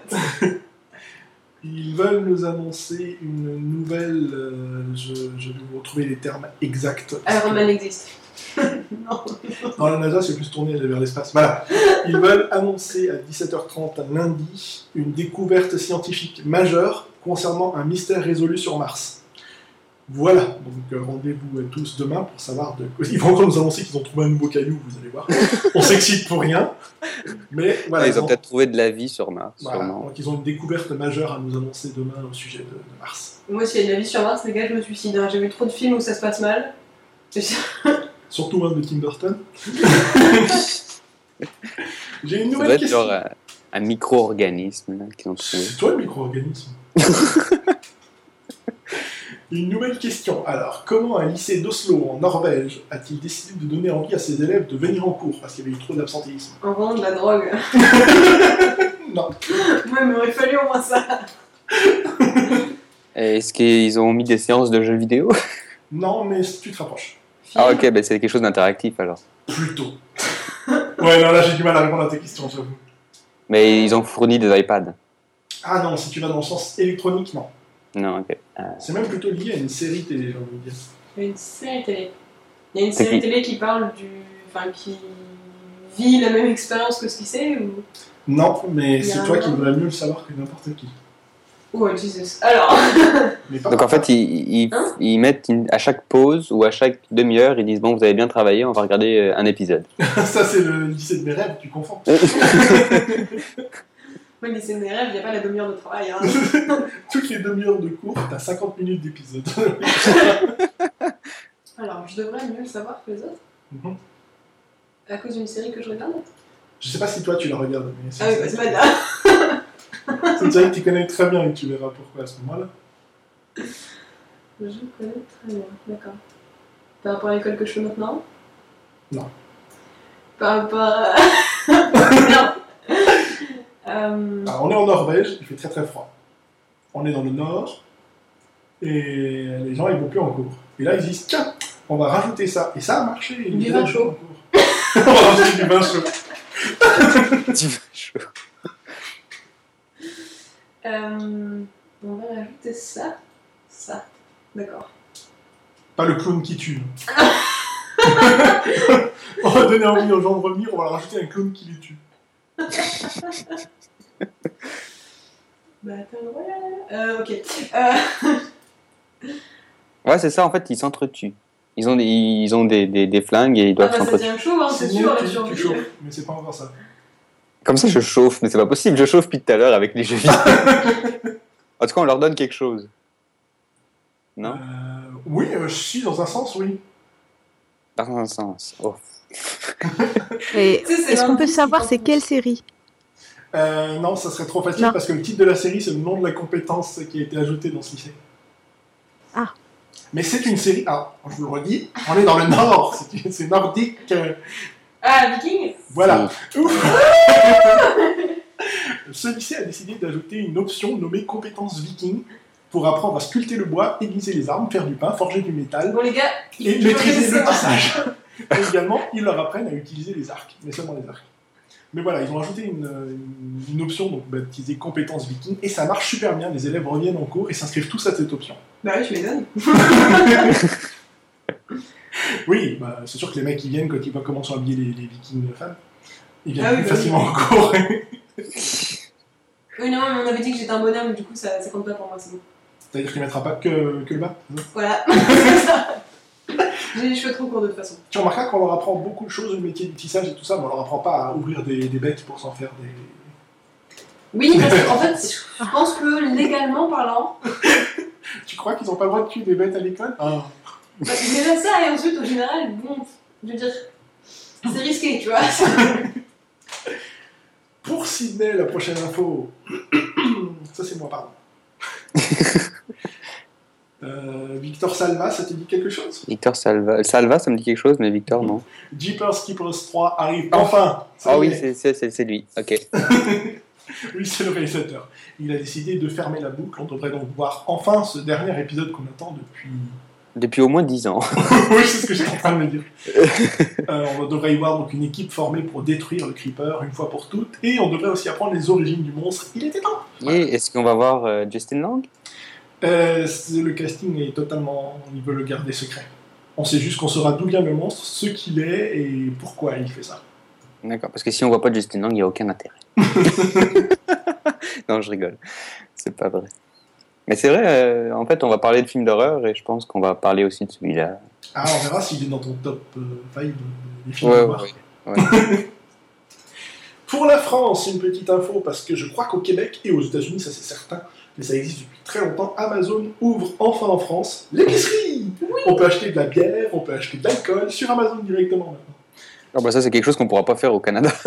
Ils veulent nous annoncer une nouvelle. euh, je, je vais vous retrouver les termes exacts. Existe. Non. Dans la NASA, c'est plus tourné vers l'espace. Voilà. Ils veulent annoncer à 17h30 lundi une découverte scientifique majeure concernant un mystère résolu sur Mars. Voilà. Donc euh, rendez-vous tous demain pour savoir de quoi. Ils vont encore nous annoncer qu'ils ont trouvé un nouveau caillou, vous allez voir. On s'excite pour rien. Mais voilà. Ils ont peut-être trouvé de la vie sur Mars. voilà. sûrement. Donc ils ont une découverte majeure à nous annoncer demain au sujet de, de Mars. Moi, s'il y a de la vie sur Mars, les gars, je me suicide. J'ai vu trop de films où ça se passe mal. Surtout un de Tim Burton. J'ai une Ça nouvelle doit être question. genre un, un micro-organisme là, qu'ils ont trouvé. C'est toi le micro-organisme. Une nouvelle question. Alors, comment un lycée d'Oslo, en Norvège, a-t-il décidé de donner envie à ses élèves de venir en cours parce qu'il y avait eu trop d'absentéisme? En vendant de la drogue. Non. Moi, il m'aurait fallu au moins ça. Est-ce qu'ils ont mis des séances de jeux vidéo? Non, mais tu te rapproches. Ah ok, ben c'est quelque chose d'interactif alors. Plutôt. ouais, non, là j'ai du mal à répondre à tes questions, j'avoue. Mais ils ont fourni des iPads. Ah non, si tu vas dans le sens électronique, non. Non, ok. Euh, C'est même plutôt lié à une série télé, j'ai envie de dire. Une série télé. Il y a une C'est série qui télé qui parle du. Enfin, qui vit la même expérience que ce qu'il sait ou? Non, mais Il y a c'est un toi qui nom devrais mieux le savoir que n'importe qui. Oh, Jesus. Alors. Donc en fait, ils, ils, Hein ils mettent une- à chaque pause ou à chaque demi-heure, ils disent bon, vous avez bien travaillé, on va regarder euh, un épisode. ça c'est le lycée de mes rêves, tu confonds. Moi, les scènes des rêves, il n'y a pas la demi-heure de travail. Hein. Toutes les demi-heures de cours, t'as 50 minutes d'épisode. Alors, je devrais mieux le savoir que les autres Mhm. À cause d'une série que je regarde Je sais pas si toi tu la regardes, mais c'est Ah oui, bah, c'est pas là. C'est une série que tu connais très bien et tu verras pourquoi à ce moment-là. Je connais très bien, d'accord. Par rapport à l'école que je fais maintenant? Non. Par rapport à. non. Euh, Alors, on est en Norvège, il fait très très froid. On est dans le nord et les gens ils vont plus en cours. Et là ils disent tiens, on va rajouter ça. Et ça a marché. Du vin chaud. en cours. on va rajouter du vin chaud. Tu vas chaud. Euh, on va rajouter ça. Ça. D'accord. Pas le clown qui tue. on va donner envie aux gens de revenir, on va leur rajouter un clown qui les tue. Bah, attends, ouais. Euh, ok. Euh, Ouais, c'est ça, en fait, ils s'entretuent. Ils ont des, ils ont des, des, des flingues et ils ah, doivent bah, ça s'entretuer. tient chaud, hein, c'est sûr, tu, la tu mais c'est pas encore ça. Comme ça, je chauffe, mais c'est pas possible, je chauffe depuis tout à l'heure avec les jeux vidéo. en tout cas, on leur donne quelque chose. Non? Euh, oui, euh, je suis dans un sens, oui. Dans un sens. Oh. Est-ce qu'on peut savoir c'est quelle série? Euh, non, ça serait trop facile Non. parce que le titre de la série, c'est le nom de la compétence qui a été ajoutée dans ce lycée. Ah. Mais c'est une série. Ah, je vous le redis, on est dans le nord, c'est nordique. Ah, Viking? Voilà. Ouf. Ce lycée a décidé d'ajouter une option nommée compétence viking pour apprendre à sculpter le bois, aiguiser les armes, faire du pain, forger du métal Bon, les gars, il et maîtriser le tissage. Et également, ils leur apprennent à utiliser les arcs, mais seulement les arcs. Mais voilà, ils ont rajouté une, une- une option donc, baptisée compétences viking et ça marche super bien. Les élèves reviennent en cours et s'inscrivent tous à cette option. Bah oui, je m'étonne. Oui, bah, c'est sûr que les mecs qui viennent quand ils voient comment sont habillés les, les vikings femmes, ils viennent Ah oui, plus bah oui. facilement en cours. Oui, non, mais on avait dit que j'étais un bonhomme, du coup, ça, ça compte pas pour moi, c'est bon. C'est-à-dire qu'il mettra pas que, que le bas. ça Voilà. C'est ça. J'ai les cheveux trop courts de toute façon. Tu remarqueras qu'on leur apprend beaucoup de choses, le métier du tissage et tout ça, mais on leur apprend pas à ouvrir des, des becs pour s'en faire des. Oui, parce qu'en fait, je pense que légalement parlant, Tu crois qu'ils ont pas le droit de tuer des bêtes à l'école? Ah. Bah, déjà ça, et ensuite, au général, bon, je veux dire, c'est risqué, tu vois. Pour Sydney, la prochaine info. ça, c'est moi, pardon. Euh, Victor Salva, ça te dit quelque chose? Victor Salva. Salva, ça me dit quelque chose, mais Victor, non. Jeepers Keepers 3 arrive enfin Ah oui, est. c'est- c'est c'est- c'est lui. Ok. Oui, c'est le réalisateur. Il a décidé de fermer la boucle. On devrait donc voir enfin ce dernier épisode qu'on attend depuis. Depuis au moins 10 ans. oui, c'est ce que j'étais en train de me dire. Euh, on devrait y voir donc une équipe formée pour détruire le Creeper une fois pour toutes. Et on devrait aussi apprendre les origines du monstre. Il était temps Et est-ce qu'on va voir euh, Justin Lang? Euh, Le casting est totalement. Ils veulent le garder secret. On sait juste qu'on saura d'où vient le monstre, ce qu'il est et pourquoi il fait ça. D'accord, parce que si on voit pas Justin Lang, il n'y a aucun intérêt. non, je rigole. C'est pas vrai. Mais c'est vrai, euh, en fait, on va parler de films d'horreur et je pense qu'on va parler aussi de celui-là. Ah, on verra s'il est dans ton top euh, 5 des films Ouais, d'horreur. ouais, ouais. Pour la France, une petite info, parce que je crois qu'au Québec et aux États-Unis, ça c'est certain, mais ça existe depuis très longtemps, Amazon ouvre enfin en France l'épicerie On peut acheter de la bière, on peut acheter de l'alcool sur Amazon directement maintenant. Ah bah ça, c'est quelque chose qu'on pourra pas faire au Canada.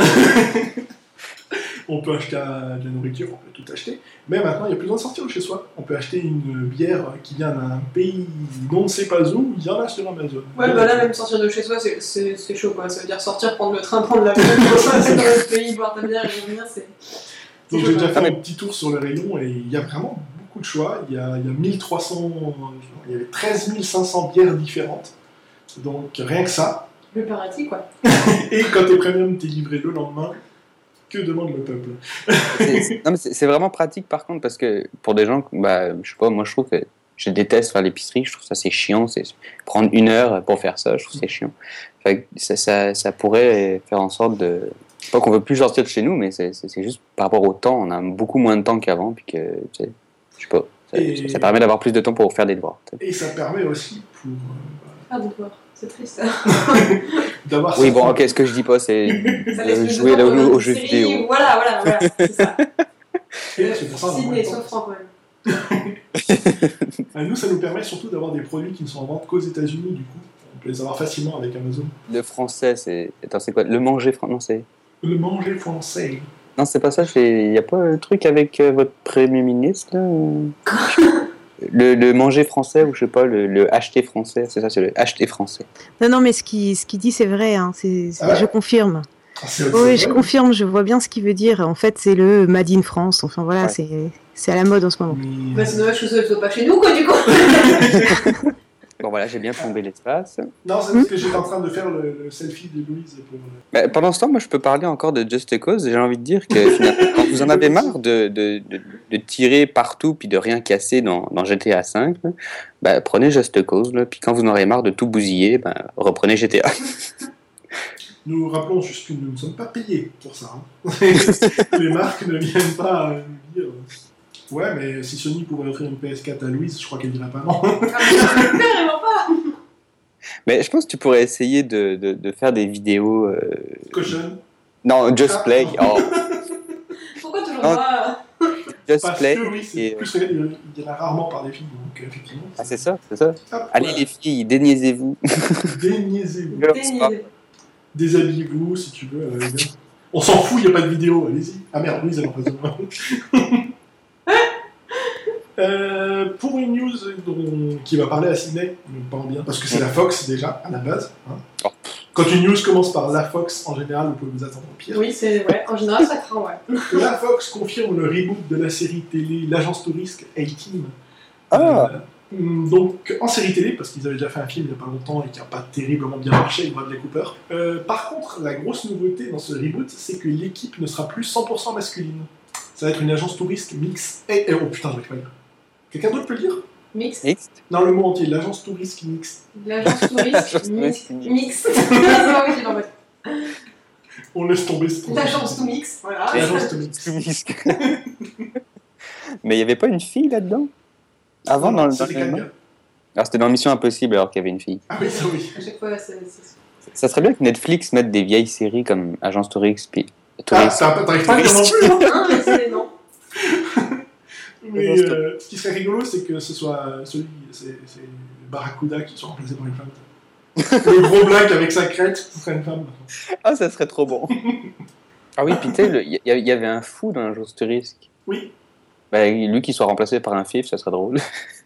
On peut acheter de la nourriture, on peut tout acheter, mais maintenant il n'y a plus besoin de sortir de chez soi. On peut acheter une bière qui vient d'un pays dont on ne sait pas où, il y en a sur Amazon. Ouais, bah là, même sortir de chez soi, c'est- c'est c'est chaud, quoi. Ça veut dire sortir, prendre le train, prendre l'avion, passer dans le pays, boire ta bière et revenir, c'est. Donc j'ai déjà fait Ah, un mais- petit tour sur le rayon et il y a vraiment beaucoup de choix. Il y a, il y a 1300, il y avait 13 500 bières différentes. Donc rien que ça. Le paradis, quoi. Et quand t'es premium, t'es livré le lendemain. Que demande le peuple C'est- c'est- non, mais c'est c'est vraiment pratique par contre parce que pour des gens, bah, je sais pas, moi je trouve que je déteste faire l'épicerie, je trouve ça c'est chiant, c'est prendre une heure pour faire ça, je trouve c'est chiant. Fait que ça, ça, ça pourrait faire en sorte de. Pas qu'on veut plus sortir de chez nous, mais c'est juste par rapport au temps, on a beaucoup moins de temps qu'avant, puis que, tu sais, je sais pas, ça, Et- ça permet d'avoir plus de temps pour faire des devoirs. Et ça permet aussi pour euh, Ah. C'est triste. d'avoir Oui, bon, ok, ce que je dis pas, c'est de jouer là, aux jeux série. vidéo. Voilà, voilà, voilà. C'est ça. Et c'est pour ça qu'on a moins de Sydney, temps. sois franc, quand même. Euh, Nous, ça nous permet surtout d'avoir des produits qui ne sont en vente qu'aux États-Unis, du coup. On peut les avoir facilement avec Amazon. Le français, c'est. Attends, c'est quoi? Le manger français. Le manger français. Non, c'est pas ça. Il n'y a pas un truc avec euh, votre Premier ministre, là ou- le, le manger français, ou je sais pas, le, le acheter français, c'est ça, c'est le acheter français. Non, non, mais ce qu'il ce qu'il dit, c'est vrai. hein, Ah ouais je confirme. Oui, je confirme. Je vois bien ce qu'il veut dire. En fait, c'est le Made in France. Enfin, voilà, Ouais. c'est c'est à la mode en ce moment. Mais- Bah, c'est dommage que ça soit pas chez nous, quoi, du coup. Bon, voilà, j'ai bien plombé l'espace. Non, c'est parce que j'étais en train de faire le, le selfie de Louise pour. Bah, pendant ce temps, moi, je peux parler encore de Just Cause. J'ai envie de dire que finalement, quand vous en avez marre de, de, de, de tirer partout puis de rien casser dans, dans GTA V, bah, prenez Just Cause. Là, puis quand vous en aurez marre de tout bousiller, bah, reprenez GTA. Nous rappelons juste que nous ne sommes pas payés pour ça. hein. Les marques ne viennent pas euh, nous dire. Euh, Ouais, mais si Sony pouvait offrir une PS4 à Louise, je crois qu'elle dirait pas non. Ah, mais Carrément pas. Mais je pense que tu pourrais essayer de, de, de faire des vidéos. euh. Non, Just Ah. Play. Oh, Pourquoi toujours Non. moi Just Parce Play. que oui, et- plus regardé, il y en a rarement par des filles, donc euh, effectivement. Ah, c'est ça, c'est ça. Hop, Allez voilà. les filles, déniaisez-vous. Déniaisez-vous. Déniaisez. Déshabillez-vous si tu veux. euh. On s'en fout, il n'y a pas de vidéo, allez-y. Ah merde, Louise, elle en présente. Euh, pour une news dont- qui va parler à Sydney, pas en bien, parce que c'est la Fox déjà, à la base. hein. Oh. Quand une news commence par la Fox, en général, vous pouvez vous attendre au pire. Oui, c'est vrai. En général, ça craint, ouais. La Fox confirme le reboot de la série télé L'Agence Touriste A-Team. Ah. Euh, Hum, Donc en série télé, parce qu'ils avaient déjà fait un film il n'y a pas longtemps et qui n'a pas terriblement bien marché avec Bradley Cooper. Euh, par contre, la grosse nouveauté dans ce reboot, c'est que l'équipe ne sera plus 100% masculine. Ça va être une agence touriste mixte. Et, oh putain, j'arrive pas à lire. Quelqu'un d'autre peut le Mix. Mixte Non, le mot entier, l'agence touriste mixte. L'agence touriste. L'agence Mix. touriste mix. Mix. Qui en fait. On laisse tomber ce truc. L'agence tout mix. Voilà. L'agence tout mixte. Mais il n'y avait pas une fille là-dedans Avant, dans, le- dans film. Alors c'était dans Mission Impossible alors qu'il y avait une fille. Ah oui, ça oui. À chaque fois, c'est. Ça serait bien que Netflix mette des vieilles séries comme Agence Touriste, puis Ah, Touriste. t'arrives pas à lire non plus, hein Hein, non. Mais euh, ce qui serait rigolo, c'est que ce soit euh, celui, c'est Barracuda qui soit remplacé par une femme. le gros black avec sa crête, ce serait une femme. maintenant. Ah, ça serait trop bon. ah oui, puis tu sais, il y, avait un fou dans Agence Touriste. Oui, Bah, lui qui soit remplacé par un fif, ça serait drôle.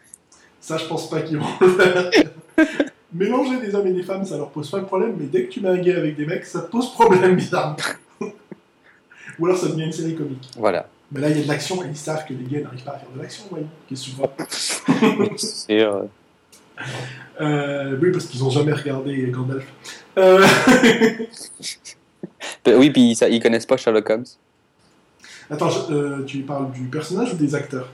ça je pense pas qu'ils vont le faire. Mélanger des hommes et des femmes, ça leur pose pas de problème, mais dès que tu mets un gay avec des mecs, ça te pose problème bizarrement. Ou alors ça devient une série comique. voilà. Mais là, il y a de l'action et ils savent que les gays n'arrivent pas à faire de l'action, voyons. Qu'est-ce que tu vois C'est euh, euh, Oui, parce qu'ils ont jamais regardé Gandalf. Euh, Oui, puis ils connaissent pas Sherlock Holmes. Attends, je- euh, tu parles du personnage ou des acteurs?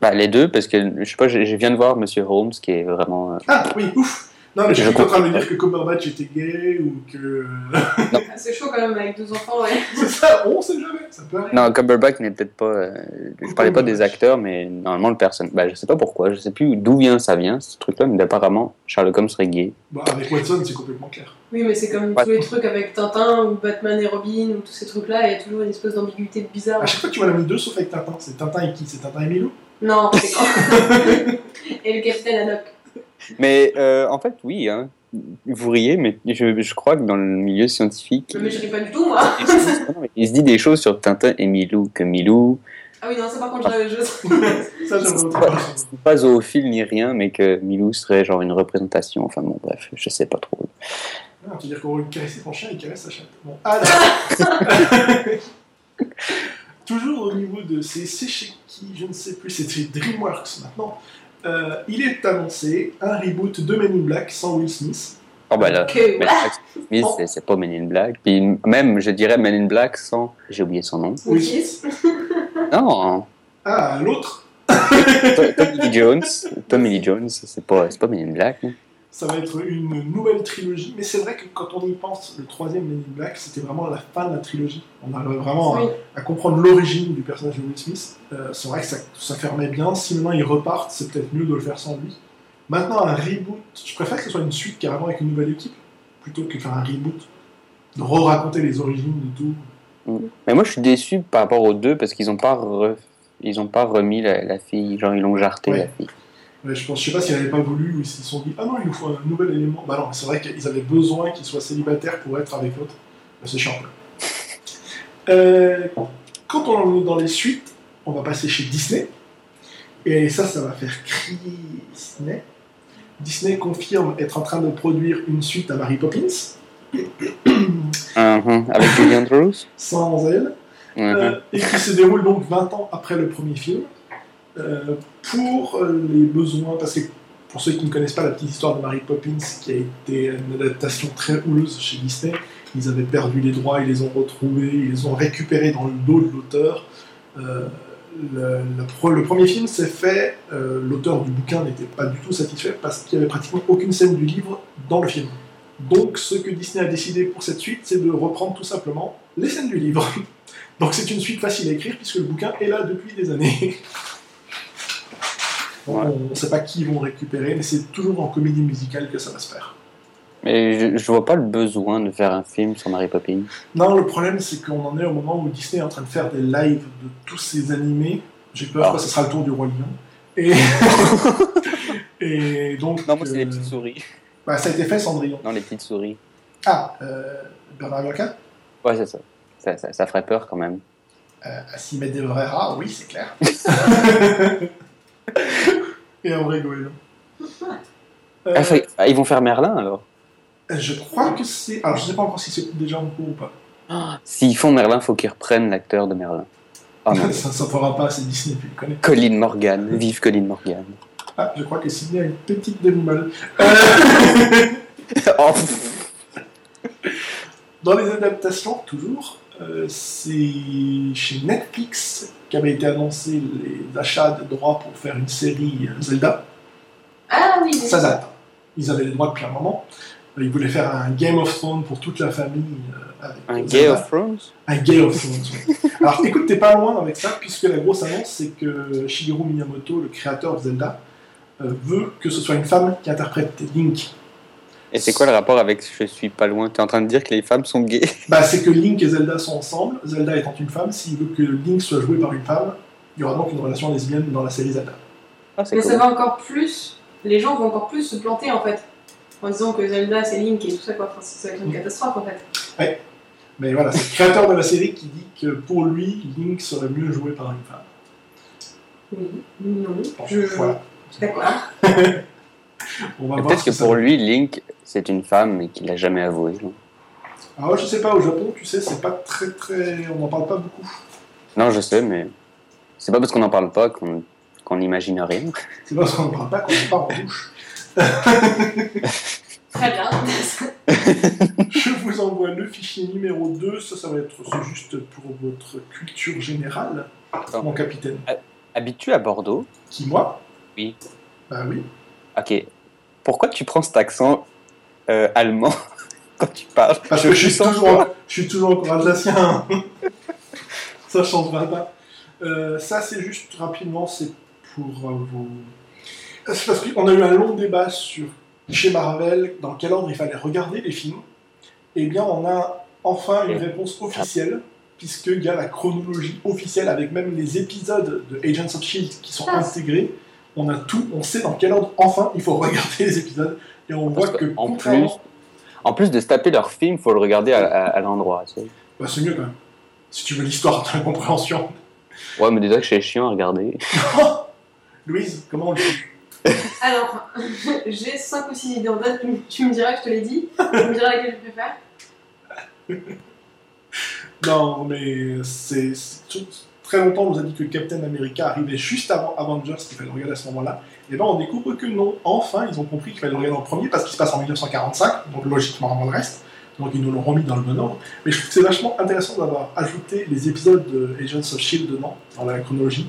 Bah, les deux, parce que je sais pas, je, je viens de voir Monsieur Holmes qui est vraiment. Ah oui, ouf Non, mais je suis en train de comprends. dire que Cumberbatch était gay ou que. Ah, C'est chaud quand même avec deux enfants, ouais. C'est ça, on sait jamais, ça peut arriver. Non, Cumberbatch n'est peut-être pas. euh, je parlais pas des acteurs, mais normalement le personnage. Bah, je sais pas pourquoi, je sais plus d'où vient ça vient, ce truc-là, mais apparemment Sherlock Holmes serait gay. Bon, avec Watson, c'est complètement clair. Oui, mais c'est comme Ouais. tous les trucs avec Tintin ou Batman et Robin ou tous ces trucs-là, il y a toujours une espèce d'ambiguïté bizarre. À chaque fois, tu vois la même deux, sauf avec Tintin. C'est Tintin et qui? C'est Tintin et Milou? Non, c'est quand Et le capitaine Haddock. Mais euh, en fait, oui, hein. vous riez, mais je, je crois que dans le milieu scientifique. Mais je ris pas du tout, moi. il se dit- il des choses sur Tintin et Milou, que Milou, Ah oui, non, c'est par contre, je, je... Ça, autre pas, pas zoophile ni rien, mais que Milou serait genre une représentation. Enfin bon, bref, je sais pas trop. Ah, tu veux dire qu'on veut caresser ton chien et caresse sa chatte. Bon, ah. Toujours au niveau de. C'est chez qui Je ne sais plus. Chez DreamWorks maintenant. Euh, il est annoncé un reboot de Men in Black sans Will Smith. Oh bah là, Que- Men in Black Smith, c'est- c'est pas Men in Black. Puis même, je dirais Men in Black sans. J'ai oublié son nom. Will Smith. Non, Ah, l'autre, To- Tommy Lee Jones. Tommy Lee Jones, c'est pas, c'est pas Men in Black. hein. Ça va être une nouvelle trilogie. Mais c'est vrai que quand on y pense, le troisième Men in Black, c'était vraiment la fin de la trilogie. On arrive vraiment à, Oui. à comprendre l'origine du personnage de Will Smith. Euh, c'est vrai que ça, ça fermait bien. Si maintenant ils repartent, c'est peut-être mieux de le faire sans lui. Maintenant, un reboot, je préfère que ce soit une suite carrément avec une nouvelle équipe, plutôt que de faire un reboot. De re-raconter les origines de tout. Mais moi, je suis déçu par rapport aux deux parce qu'ils ont pas re- ils ont pas remis la, la fille, genre ils l'ont jarté Ouais. la fille. Ouais, je pense, je sais pas s'ils n'avaient pas voulu ou s'ils se sont dit Ah non, il nous faut un nouvel élément. Bah non, c'est vrai qu'ils avaient besoin qu'il soit célibataire pour être avec l'autre. Bah, c'est chiant. Euh, quand on est dans les suites, on va passer chez Disney. Et ça, ça va faire crier Disney. Disney confirme être en train de produire une suite à Mary Poppins, Mhm. Avec Julie Andrews. sans elle. Mhm. Euh, et qui se déroule donc 20 ans après le premier film, euh, pour euh, les besoins, parce que pour ceux qui ne connaissent pas la petite histoire de Mary Poppins, qui a été une adaptation très houleuse chez Disney, ils avaient perdu les droits, ils les ont retrouvés, ils les ont récupérés dans le dos de l'auteur. Euh, le, premier film s'est fait, l'auteur du bouquin n'était pas du tout satisfait parce qu'il n'y avait pratiquement aucune scène du livre dans le film. Donc ce que Disney a décidé pour cette suite, c'est de reprendre tout simplement les scènes du livre. Donc c'est une suite facile à écrire puisque le bouquin est là depuis des années. On ne sait pas qui ils vont récupérer, mais c'est toujours en comédie musicale que ça va se faire. Mais je, je vois pas le besoin de faire un film sur Mary Poppins. Non, le problème c'est qu'on en est au moment où Disney est en train de faire des lives de tous ces animés. J'ai peur Ah. que ce sera le tour du Roi Lion. Et, et donc. Non, moi c'est les euh, petites souris. bah, ça a été fait Cendrillon. Non, les petites souris. Ah, euh, Bernard Locke Ouais, c'est ça. Ça, ça. ça ferait peur quand même. euh, À s'y mettre des vrais rats, oui, c'est clair. et un vrai goéland. Euh, Ah, ah, ils vont faire Merlin alors je crois que c'est. Alors, je sais pas encore si c'est déjà en cours ou pas. S'ils font Merlin, faut qu'ils reprennent l'acteur de Merlin. Oh non. ça ne fera pas, c'est Disney, tu le connais. Colin Morgan. Vive Colin Morgan. Ah, je crois que Sydney a une petite demi-molle. Euh, Oh, Dans les adaptations, toujours, euh, c'est chez Netflix qu'avaient été annoncés les achats de droits pour faire une série euh, Zelda. Ah oui, Ça date. Ils avaient les droits depuis un moment. Ils voulaient faire un Game of Thrones pour toute la famille. euh, avec un. Gay of Thrones? Un Game of Thrones. oui. Alors écoute, t'es pas loin avec ça, puisque la grosse annonce, c'est que Shigeru Miyamoto, le créateur de Zelda, euh, veut que ce soit une femme qui interprète Link. Et c'est quoi le rapport avec Je suis pas loin Tu es en train de dire que les femmes sont gays Bah, c'est que Link et Zelda sont ensemble, Zelda étant une femme, s'il veut que Link soit joué par une femme, il y aura donc une relation lesbienne dans la série Zelda. Ah, Mais cool. ça va encore plus. Les gens vont encore plus se planter en fait. En disant que Zelda c'est Link et tout ça quoi. Enfin, c'est ça va être une catastrophe en fait. Mais voilà, c'est le créateur de la série qui dit que pour lui, Link serait mieux joué par une femme. Oui, non. Bon, Je... Voilà. D'accord. Peut-être que ça pour lui, Link, c'est une femme mais qu'il l'a jamais avoué. Alors, je sais pas, au Japon, tu sais, c'est pas très très. On n'en parle pas beaucoup. Non, je sais, mais c'est pas parce qu'on n'en parle pas qu'on qu'on n'imagine rien. C'est parce qu'on ne parle pas qu'on part en douche. Très bien. Je vous envoie le fichier numéro 2, ça, ça va être juste pour votre culture générale, mon capitaine. Habitué à Bordeaux? Qui, moi? Oui. Bah oui. Ok. Pourquoi tu prends cet accent euh, allemand quand tu parles Parce que je suis, toujours, je suis toujours encore alsacien. ça changera pas. Euh, ça, c'est juste rapidement, c'est pour euh, vous. C'est parce qu'on a eu un long débat sur chez Marvel dans quel ordre il fallait regarder les films. Eh bien, on a enfin une réponse officielle, puisqu'il y a la chronologie officielle avec même les épisodes de Agents of Shield qui sont Ah. intégrés. On a tout, on sait dans quel ordre enfin il faut regarder les épisodes. Et on voit que, que, en contrairement- plus, en plus de se taper leur film, faut le regarder à, à- à l'endroit. tu sais. Bah, c'est mieux quand même. Si tu veux l'histoire de la compréhension. Ouais, mais déjà que c'est chiant à regarder. Louise, comment on le fait? Alors, j'ai 5 ou 6 idées en tête. Tu, me- diras que je te l'ai dit. Tu me diras laquelle je préfère. Non, mais c'est c'est tout- très longtemps on nous a dit que Captain America arrivait juste avant Avengers, qu'il fallait le regarder à ce moment-là. Et ben on découvre que non, enfin ils ont compris qu'il fallait le regarder en premier parce qu'il se passe en 1945, donc logiquement avant le reste. Donc ils nous l'ont remis dans le bon ordre. Mais je trouve que c'est vachement intéressant d'avoir ajouté les épisodes de Agents of Shield dedans, dans la chronologie,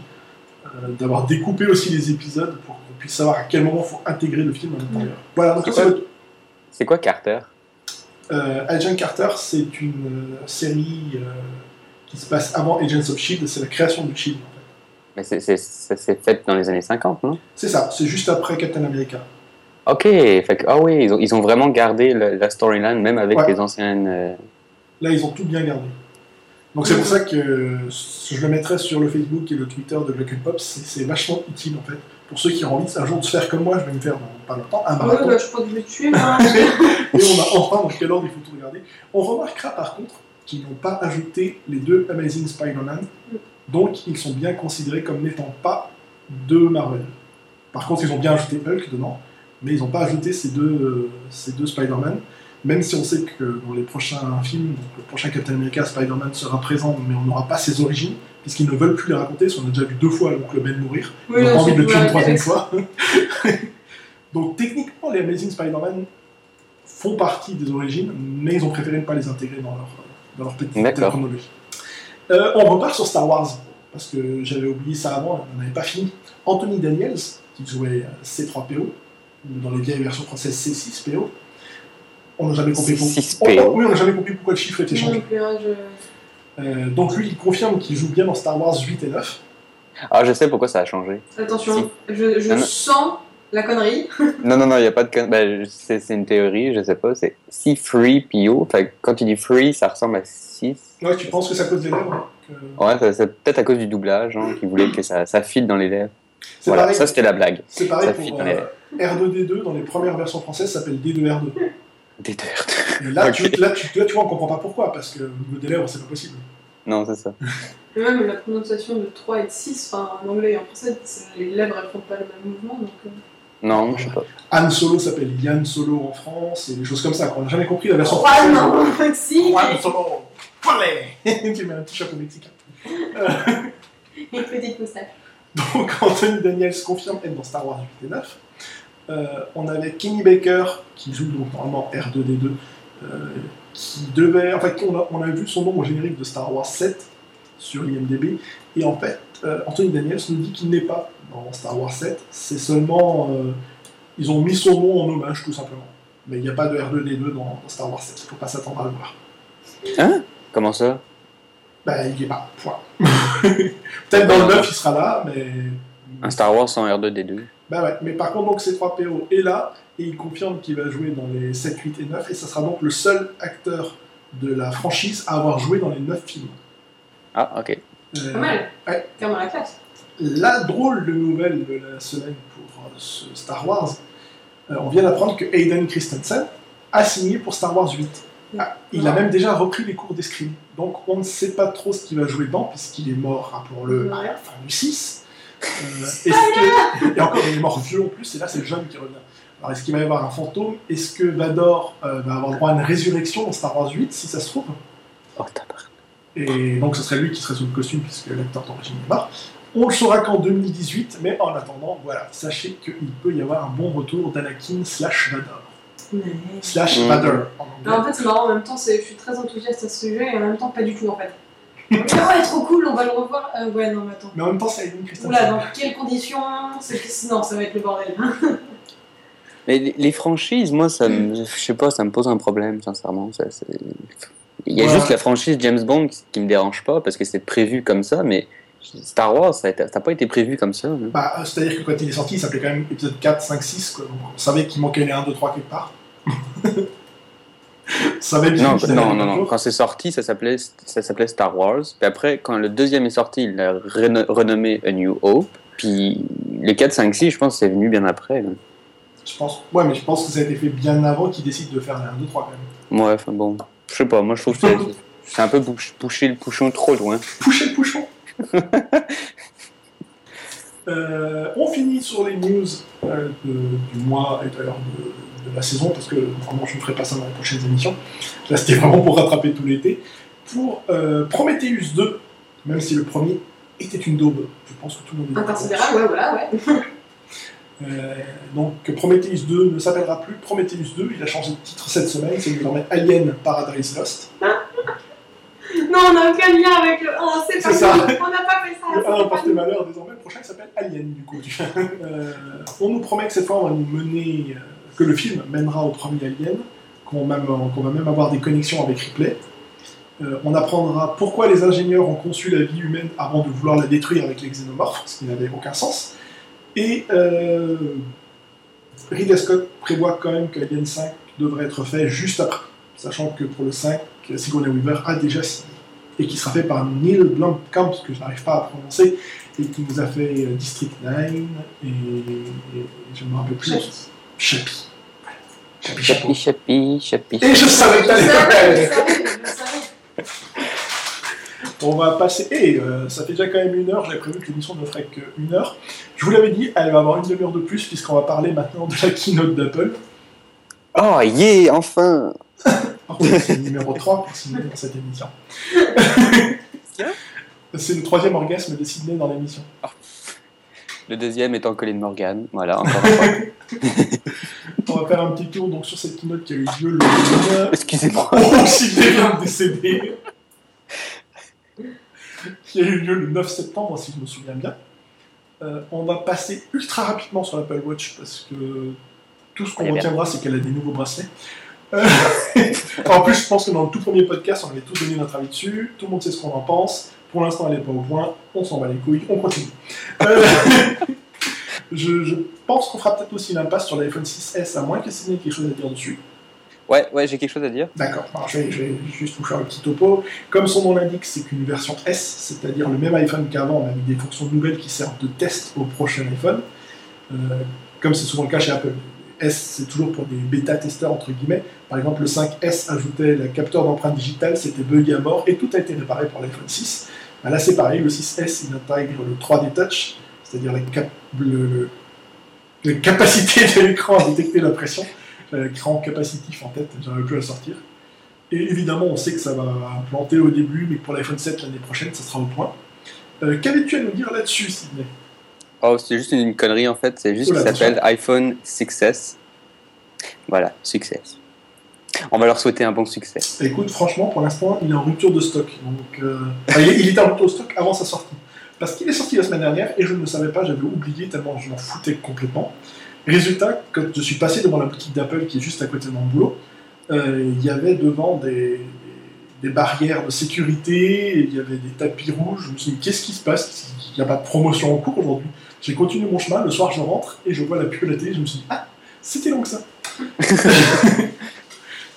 euh, d'avoir découpé aussi les épisodes pour qu'on puisse savoir à quel moment il faut intégrer le film à l'intérieur. Voilà, donc C'est quoi C'est quoi Carter? Euh, Agent Carter, c'est une euh, série euh, qui se passe avant Agents of Shield, c'est la création du Shield. En fait. Mais c'est- c'est- ça s'est fait dans les années 50, non? C'est ça, c'est juste après Captain America. Ok, fait que, ah oui, ils ont, ils ont vraiment gardé le- la storyline, même avec Ouais. les anciennes. euh, Là, ils ont tout bien gardé. Donc c'est pour ça que euh, je le mettrai sur le Facebook et le Twitter de Black and Pop, c'est vachement utile en fait. Pour ceux qui ont envie un jour de se faire comme moi, je vais me faire dans pas longtemps un Ouais, marathon. bah, je crois que je vais te tuer. Et on a enfin dans quel ordre il faut tout regarder. On remarquera par contre qu'ils n'ont pas ajouté les deux Amazing Spider-Man, donc ils sont bien considérés comme n'étant pas de Marvel. Par contre, ils ont bien ajouté Hulk dedans, mais ils n'ont pas ajouté ces deux, euh, ces deux Spider-Man, même si on sait que dans les prochains films, donc le prochain Captain America, Spider-Man sera présent, mais on n'aura pas ses origines, puisqu'ils ne veulent plus les raconter, parce qu'on a déjà vu deux fois l'oncle Ben mourir. Oui, Ils ont non, pas envie de le tuer une troisième fois. Donc techniquement, les Amazing Spider-Man font partie des origines, mais ils ont préféré ne pas les intégrer dans leur, dans leur petite D'accord. chronologie. Euh, on repart sur Star Wars, parce que j'avais oublié ça avant, on n'avait pas fini. Anthony Daniels, qui jouait euh, C3PO, ou dans les vieilles versions françaises C6PO, on n'a jamais compris pourquoi. C6PO. Oh, oh, oui, on n'a jamais compris pourquoi le chiffre était changé. je- Euh, donc lui, il confirme qu'il joue bien dans Star Wars 8 et 9. Ah, je sais pourquoi ça a changé. Attention, je, je Ah, sens la connerie. Non, non, non, il n'y a pas de. con- Ben, c'est c'est une théorie, je sais pas. C'est C3PO. Fait que quand tu dis free, ça ressemble à 6. Ouais, tu penses que c'est à cause des lèvres hein, que- Ouais, c'est peut-être à cause du doublage, hein, qui voulait que ça, ça file dans les lèvres. C'est Voilà, pareil. ça c'était la blague. C'est pareil Ça pour fit dans les- euh, R2D2, dans les premières versions françaises, ça s'appelle D2R2. Des deux. Et là, Ok. tu, là, tu, là, tu vois, on comprend pas pourquoi, parce que au niveau des lèvres, c'est pas possible. Non, c'est ça. Mais même la prononciation de 3 et de 6, enfin en anglais et en français, les lèvres elles font pas le même mouvement. Donc, euh. Non, je sais pas. Han Solo s'appelle Yann Solo en France, et des choses comme ça. quoi. On n'a jamais compris la version Oh française. non, si Juan Solo, Tu mets un petit chapeau mexicain. Une petite moustache. Donc Anthony Daniels confirme être dans Star Wars 8 et 9. Euh, on avait Kenny Baker qui joue donc normalement R2D2, euh, qui devait. En fait, on a, on a vu son nom au générique de Star Wars 7 sur IMDb, et en fait, euh, Anthony Daniels nous dit qu'il n'est pas dans Star Wars 7, c'est seulement. euh, ils ont mis son nom en hommage tout simplement. Mais il n'y a pas de R2D2 dans, dans Star Wars 7, il ne faut pas s'attendre à le voir. Hein? Comment ça? Bah, il n'y est pas, point. Peut-être dans le 9 il sera là, mais. Un Star Wars sans R2D2. Bah ouais, mais par contre, donc C3PO est là, et il confirme qu'il va jouer dans les 7, 8 et 9, et ça sera donc le seul acteur de la franchise à avoir joué dans les 9 films. Ah, ok. Euh, Pas mal. ouais. Clairement la classe. La drôle de nouvelle de la semaine pour euh, ce Star Wars, euh, on vient d'apprendre que Hayden Christensen a signé pour Star Wars 8. Ah, il a Ouais. même déjà repris les cours d'escrime. Donc on ne sait pas trop ce qu'il va jouer dedans, puisqu'il est mort, rappelons-le, à la fin du 6. Euh, est-ce que- Et encore, il est mort vieux en plus, et là c'est le jeune qui revient. Alors est-ce qu'il va y avoir un fantôme? Est-ce que Vador euh, va avoir droit à une résurrection dans Star Wars 8, si ça se trouve? Oh, et donc ce serait lui qui serait sous le costume puisque l'acteur d'origine est mort. On le saura qu'en 2018, mais en attendant, voilà, sachez qu'il peut y avoir un bon retour d'Anakin slash Vador. Slash Mhm. Vador en Mais fait, c'est marrant, en même temps, je suis très enthousiaste à ce sujet et en même temps, pas du tout en fait. Ah ouais, trop cool, on va le revoir. Euh, ouais, non, mais attends. Mais en même temps, c'est Hayden Christensen. Oula, dans quelles conditions Non, ça va être le bordel. Mais les, franchises, moi, ça me, je sais pas, ça me pose un problème, sincèrement. Ça, Il y a juste la franchise James Bond qui, qui me dérange pas parce que c'est prévu comme ça, mais Star Wars, ça n'a pas été prévu comme ça. hein. Bah, C'est-à-dire que quand il est sorti, il s'appelait quand même épisode 4, 5, 6. Quoi. On savait qu'il manquait les 1, 2, 3 quelque part. on savait bien Non, non, non, non. Quand c'est sorti, ça s'appelait, ça Star Wars. Puis après, quand le deuxième est sorti, il l'a reno- renommé A New Hope. Puis les 4, 5, 6, je pense que c'est venu bien après. là. Je pense... Ouais, mais je pense que ça a été fait bien avant qu'il décide de faire les 1, 2, 3 quand même. Ouais, enfin bon. Je sais pas, moi je trouve que c'est- un peu bouch- pousser le pouchon trop loin. Pouchez le pouchon Euh, on finit sur les news euh, de- du mois et d'ailleurs de, de la saison, parce que normalement je ne ferai pas ça dans les prochaines émissions. Là c'était vraiment pour rattraper tout l'été. Pour euh, Prometheus 2, même si le premier était une daube, je pense que tout le monde est d'accord. Inconsidérable, ouais, voilà, ouais. Donc Prometheus 2 ne s'appellera plus Prometheus 2, il a changé de titre cette semaine, c'est désormais Alien Paradise Lost. Non, on n'a aucun lien avec le 1, c'est pas ça. On n'a pas fait ça. Le c'est 1 pas porte malheur désormais, le prochain s'appelle Alien du coup. Euh, on nous promet que cette fois on va nous mener, euh, que le film mènera au premier Alien, qu'on va même avoir des connexions avec Ripley. Euh, on apprendra pourquoi les ingénieurs ont conçu la vie humaine avant de vouloir la détruire avec les xénomorphes, ce qui n'avait aucun sens. Et euh, Ridley Scott prévoit quand même que Alien 5 devrait être fait juste après, sachant que pour le 5, Sigourney Weaver a déjà signé et qui sera fait par Neil Blomkamp, que je n'arrive pas à prononcer, et qui nous a fait euh, District 9 et, et je ne me rappelle plus. Chapi. Chapi. Chapi. Chapi, chapi. Et je savais que t'allais. On va passer. Et euh, ça fait déjà quand même une heure. J'avais prévu que l'émission ne ferait qu'une heure. Je vous l'avais dit, elle va avoir une demi-heure de plus, puisqu'on va parler maintenant de la keynote d'Apple. Oh, yeah, enfin Par contre, c'est le numéro 3 pour Sydney dans cette émission. c'est le troisième orgasme de Sydney dans l'émission. Le deuxième étant Colin Morgan. Voilà, encore une fois. On va faire un petit tour donc, sur cette keynote qui a eu lieu le Excusez-moi. Oh, Sydney vient de décéder Qui a eu lieu le 9 septembre, si je me souviens bien. Euh, on va passer ultra rapidement sur l'Apple Watch parce que tout ce qu'on retiendra, c'est qu'elle a des nouveaux bracelets. Euh, en plus, je pense que dans le tout premier podcast, on avait tous donné notre avis dessus. Tout le monde sait ce qu'on en pense. Pour l'instant, elle n'est pas au point. On s'en bat les couilles. On continue. Euh, je, je pense qu'on fera peut-être aussi l'impasse sur l'iPhone 6S, à moins que Sydney ait quelque chose à dire dessus. Ouais, ouais, j'ai quelque chose à dire. D'accord, je, vais, je vais juste vous faire un petit topo. Comme son nom l'indique, c'est qu'une version S, c'est-à-dire le même iPhone qu'avant, mais avec des fonctions nouvelles qui servent de test au prochain iPhone. Euh, comme c'est souvent le cas chez Apple. S, c'est toujours pour des bêta-testeurs, entre guillemets. Par exemple, le 5S ajoutait le capteur d'empreinte digitale, c'était bugué à mort, et tout a été réparé pour l'iPhone 6. Ben là, c'est pareil, le 6S, il intègre le 3D Touch, c'est-à-dire la, capacité de l'écran à détecter la pression. J'avais l'écran capacitif en tête, j'arrive plus à sortir. Et évidemment, on sait que ça va planter au début, mais pour l'iPhone 7 l'année prochaine, ça sera au point. Euh, Qu'avais-tu à nous dire là-dessus, Sidney? Oh, c'est juste une connerie en fait, c'est juste qu'il s'appelle iPhone 6S. Voilà, success. On va leur souhaiter un bon succès. Écoute, franchement, pour l'instant, il est en rupture de stock. Donc, euh, enfin, il, est- il était en rupture de stock avant sa sortie. Parce qu'il est sorti la semaine dernière et je ne le savais pas, j'avais oublié tellement je m'en foutais complètement. Résultat, quand je suis passé devant la boutique d'Apple qui est juste à côté de mon boulot, euh, il y avait devant des, des barrières de sécurité, il y avait des tapis rouges. Je me suis dit, qu'est-ce qui se passe? Il n'y a pas de promotion en cours aujourd'hui. J'ai continué mon chemin, le soir je rentre et je vois la pub à la télé, je me suis dit, ah, c'était long que ça.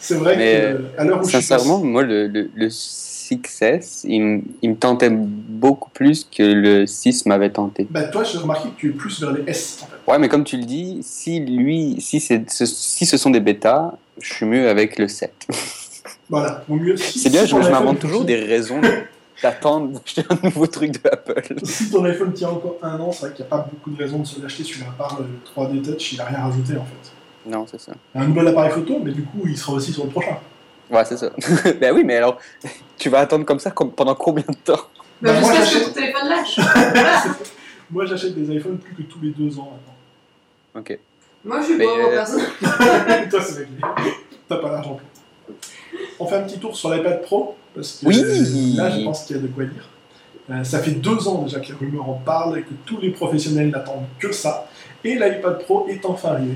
C'est vrai Mais, que à l'heure où je suis Sincèrement, moi, le, le, le 6S, il, me- il me tentait beaucoup plus que le 6 m'avait tenté. Bah toi, j'ai remarqué que tu es plus vers les S en fait. Ouais, mais comme tu le dis, si lui, si, c'est, ce, si ce sont des bêtas, je suis mieux avec le 7. Voilà, au mieux. Si, C'est bien, si je, je m'invente toujours des raisons d'attendre d'acheter un nouveau truc de Apple. Si ton iPhone tient encore un an, c'est vrai qu'il n'y a pas beaucoup de raisons de se l'acheter celui-là, à part le 3D Touch, il n'a rien rajouté en fait. Non, c'est ça. Un nouvel appareil photo, mais du coup, il sera aussi sur le prochain. Ouais, c'est ça. ben oui, mais alors, tu vas attendre comme ça pendant combien de temps? Bah, Bah, moi, jusqu'à ce que j'achète- ton téléphone lâche. Moi, j'achète des iPhones plus que tous les deux ans maintenant. Ok. Moi, je suis en euh, personne. Toi, c'est. T'as pas l'argent. On fait un petit tour sur l'iPad Pro, parce que Oui. euh, là, je pense qu'il y a de quoi dire. Euh, ça fait deux ans déjà que les rumeurs en parlent et que tous les professionnels n'attendent que ça. Et l'iPad Pro est enfin arrivé.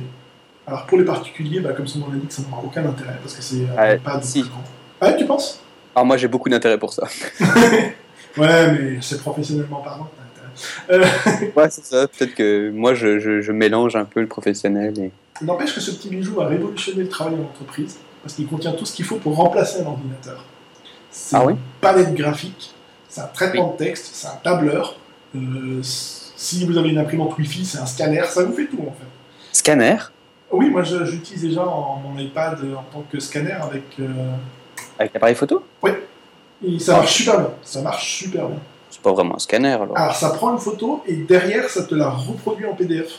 Alors pour les particuliers, bah, comme son nom l'indique, ça n'aura aucun intérêt parce que c'est un Ouais, iPad si. grand. Ah, tu penses? Alors moi, j'ai beaucoup d'intérêt pour ça. Ouais, mais c'est professionnellement parlant. Euh, Ouais, c'est ça. Peut-être que moi, je, je, je mélange un peu le professionnel et... N'empêche que ce petit bijou va révolutionner le travail en entreprise parce qu'il contient tout ce qu'il faut pour remplacer un ordinateur. C'est Ah oui une palette graphique, c'est un traitement de texte, c'est un tableur. euh, si vous avez une imprimante Wi-Fi, c'est un scanner, ça vous fait tout en fait. Scanner Oui, moi j'utilise déjà en- mon iPad euh, en tant que scanner avec. euh, Avec l'appareil photo et ça marche super bien. Ça marche super bien. C'est pas vraiment un scanner, alors. Alors ça prend une photo et derrière ça te la reproduit en PDF.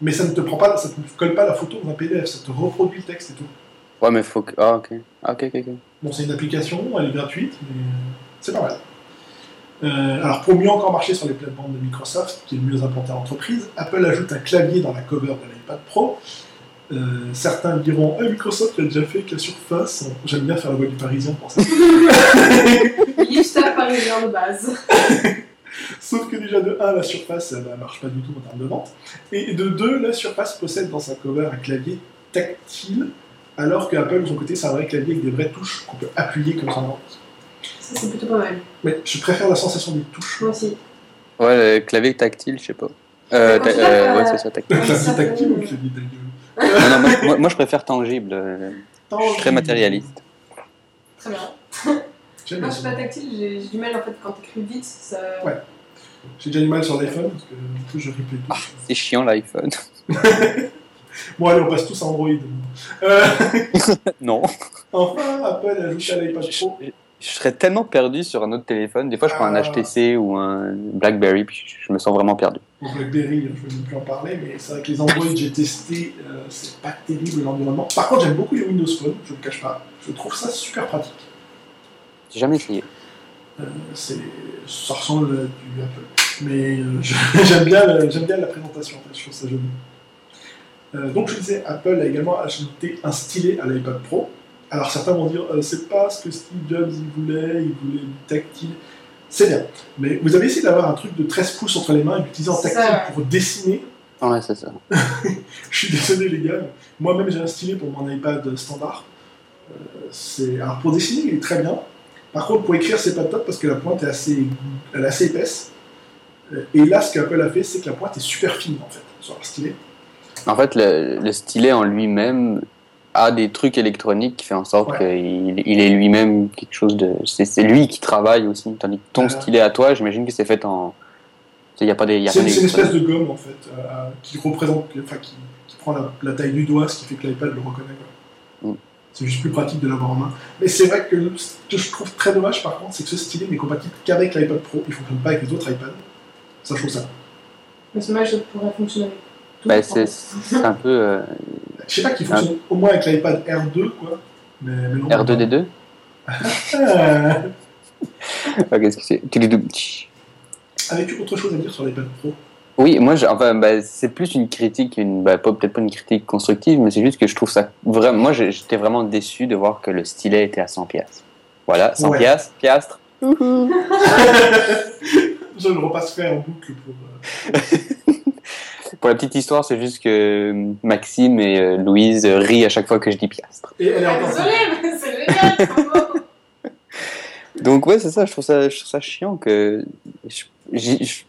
Mais ça ne te prend pas, ça te colle pas la photo dans un PDF, ça te reproduit le texte et tout. Ouais, mais faut que... Ah, ok. Ah, ok, ok, ok. Bon, c'est une application, elle est gratuite, mais c'est pas mal. Euh, alors, pour mieux encore marcher sur les plates-bandes de Microsoft, qui est le mieux implanté en entreprise, Apple ajoute un clavier dans la cover de l'iPad Pro. Euh, certains diront Ah, Microsoft l'a déjà fait, qu'à surface. J'aime bien faire la voix du parisien pour ça. Hipster parisien de base. Sauf que déjà, de 1, la surface elle, elle marche pas du tout en termes de vente. Et de 2, la surface possède dans sa cover un clavier tactile, alors que Apple, de son côté, c'est un vrai clavier avec des vraies touches qu'on peut appuyer comme ça. Ça, c'est plutôt pas mal. Mais je préfère la sensation des touches. Moi aussi. Ouais, le clavier tactile, je sais pas. Euh, ta- euh, ouais, euh, c'est ça, tactile. Le clavier tactile euh, ou le clavier tactile non, non, moi, moi- moi, je préfère tangible. euh, Je suis très matérialiste. Très bien. J'aime Moi, je suis pas tactile, j'ai j'ai du mal en fait quand t'écris vite. Ça... Ouais. J'ai déjà du mal sur l'iPhone parce que du coup je replay tout. C'est chiant l'iPhone. Bon, allez, on passe tous à Android. Euh, non. enfin, Apple a ajouté à l'iPad Pro. Je serais tellement perdu sur un autre téléphone. Des fois, je prends un Ah. HTC ou un BlackBerry, puis je me sens vraiment perdu. Bon, BlackBerry, je vais même plus en parler, mais c'est vrai que les Android, j'ai testé, euh, c'est pas terrible l'environnement. Par contre, j'aime beaucoup les Windows Phone, je ne le cache pas. Je trouve ça super pratique. J'ai jamais essayé. Euh, ça ressemble à du Apple. Mais euh, j'aime bien, bien la présentation, en fait, je trouve ça joli. Euh, donc je disais, Apple a également ajouté un stylet à l'iPad Pro. Alors certains vont dire, euh, c'est pas ce que Steve Jobs il voulait, il voulait du tactile. C'est bien. Mais vous avez essayé d'avoir un truc de 13 pouces entre les mains et d'utiliser en tactile ça, pour dessiner. Ouais, c'est ça. Je suis désolé les gars. Moi-même j'ai un stylet pour mon iPad standard. Euh. Alors pour dessiner il est très bien. Par contre pour écrire c'est pas top parce que la pointe est assez, elle est assez épaisse. Et là ce qu'Apple a fait c'est que la pointe est super fine en fait sur leur stylet. En fait, le, le stylet en lui-même a des trucs électroniques qui fait en sorte Ouais. qu'il il est lui-même quelque chose de. C'est c'est lui qui travaille aussi. Tandis que ton stylet à toi, j'imagine que c'est fait en. Il n'y a pas des. y a C'est, une espèce de gomme en fait euh, qui représente, enfin qui, qui prend la, la taille du doigt, ce qui fait que l'iPad le reconnaît. quoi. Mm. C'est juste plus pratique de l'avoir en main. Mais c'est vrai que ce que je trouve très dommage par contre, c'est que ce stylet n'est compatible qu'avec l'iPad Pro. Il ne fonctionne pas avec les autres iPads. Ça je trouve ça. Mais c'est dommage, ça pourrait fonctionner avec. Bah, c'est un peu. euh, Je sais pas qu'il fonctionne au moins avec l'iPad R2, quoi. Mais, mais non. R2D2 Ah, Ah, Qu'est-ce que c'est. Avec autre chose à dire sur l'iPad Pro? Oui, moi, je- enfin, bah, c'est plus une critique, une, bah, peut-être pas une critique constructive, mais c'est juste que je trouve ça vraiment. Moi, j'étais vraiment déçu de voir que le stylet était à 100 piastres. Voilà, 100 Ouais. piastres, piastres. Je le repasserai en boucle pour. Pour la petite histoire, c'est juste que Maxime et euh, Louise rient à chaque fois que je dis piastres. Et elle est mais c'est génial. Donc ouais, c'est ça, je trouve ça, je trouve ça chiant que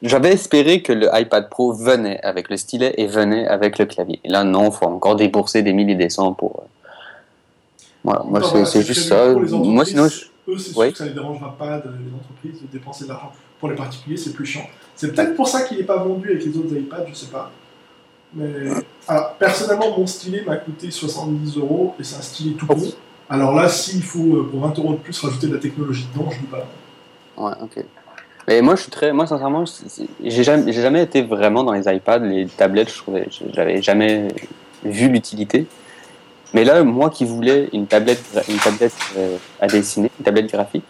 j'avais espéré que le iPad Pro venait avec le stylet et venait avec le clavier. Et là, non, faut encore débourser des milliers et des cents pour. euh, Voilà, moi c'est juste ça. pour les Moi sinon, entreprises. je- Eux, c'est sûr Oui. que ça ne les dérangera pas de, les entreprises de dépenser de l'argent. Pour les particuliers, c'est plus chiant. C'est peut-être pour ça qu'il n'est pas vendu avec les autres iPads, je sais pas. Mais alors, personnellement, mon stylet m'a coûté 70 euros et c'est un stylet tout con. Alors là, s'il faut euh, pour 20 euros de plus rajouter de la technologie dedans, je dis pas. Ouais, ok. Mais moi, je suis très, moi, sincèrement, j'ai jamais, jamais été vraiment dans les iPads, les tablettes. Je trouvais, j'avais jamais vu l'utilité. Mais là, moi qui voulais une tablette, une tablette euh, à dessiner, une tablette graphique,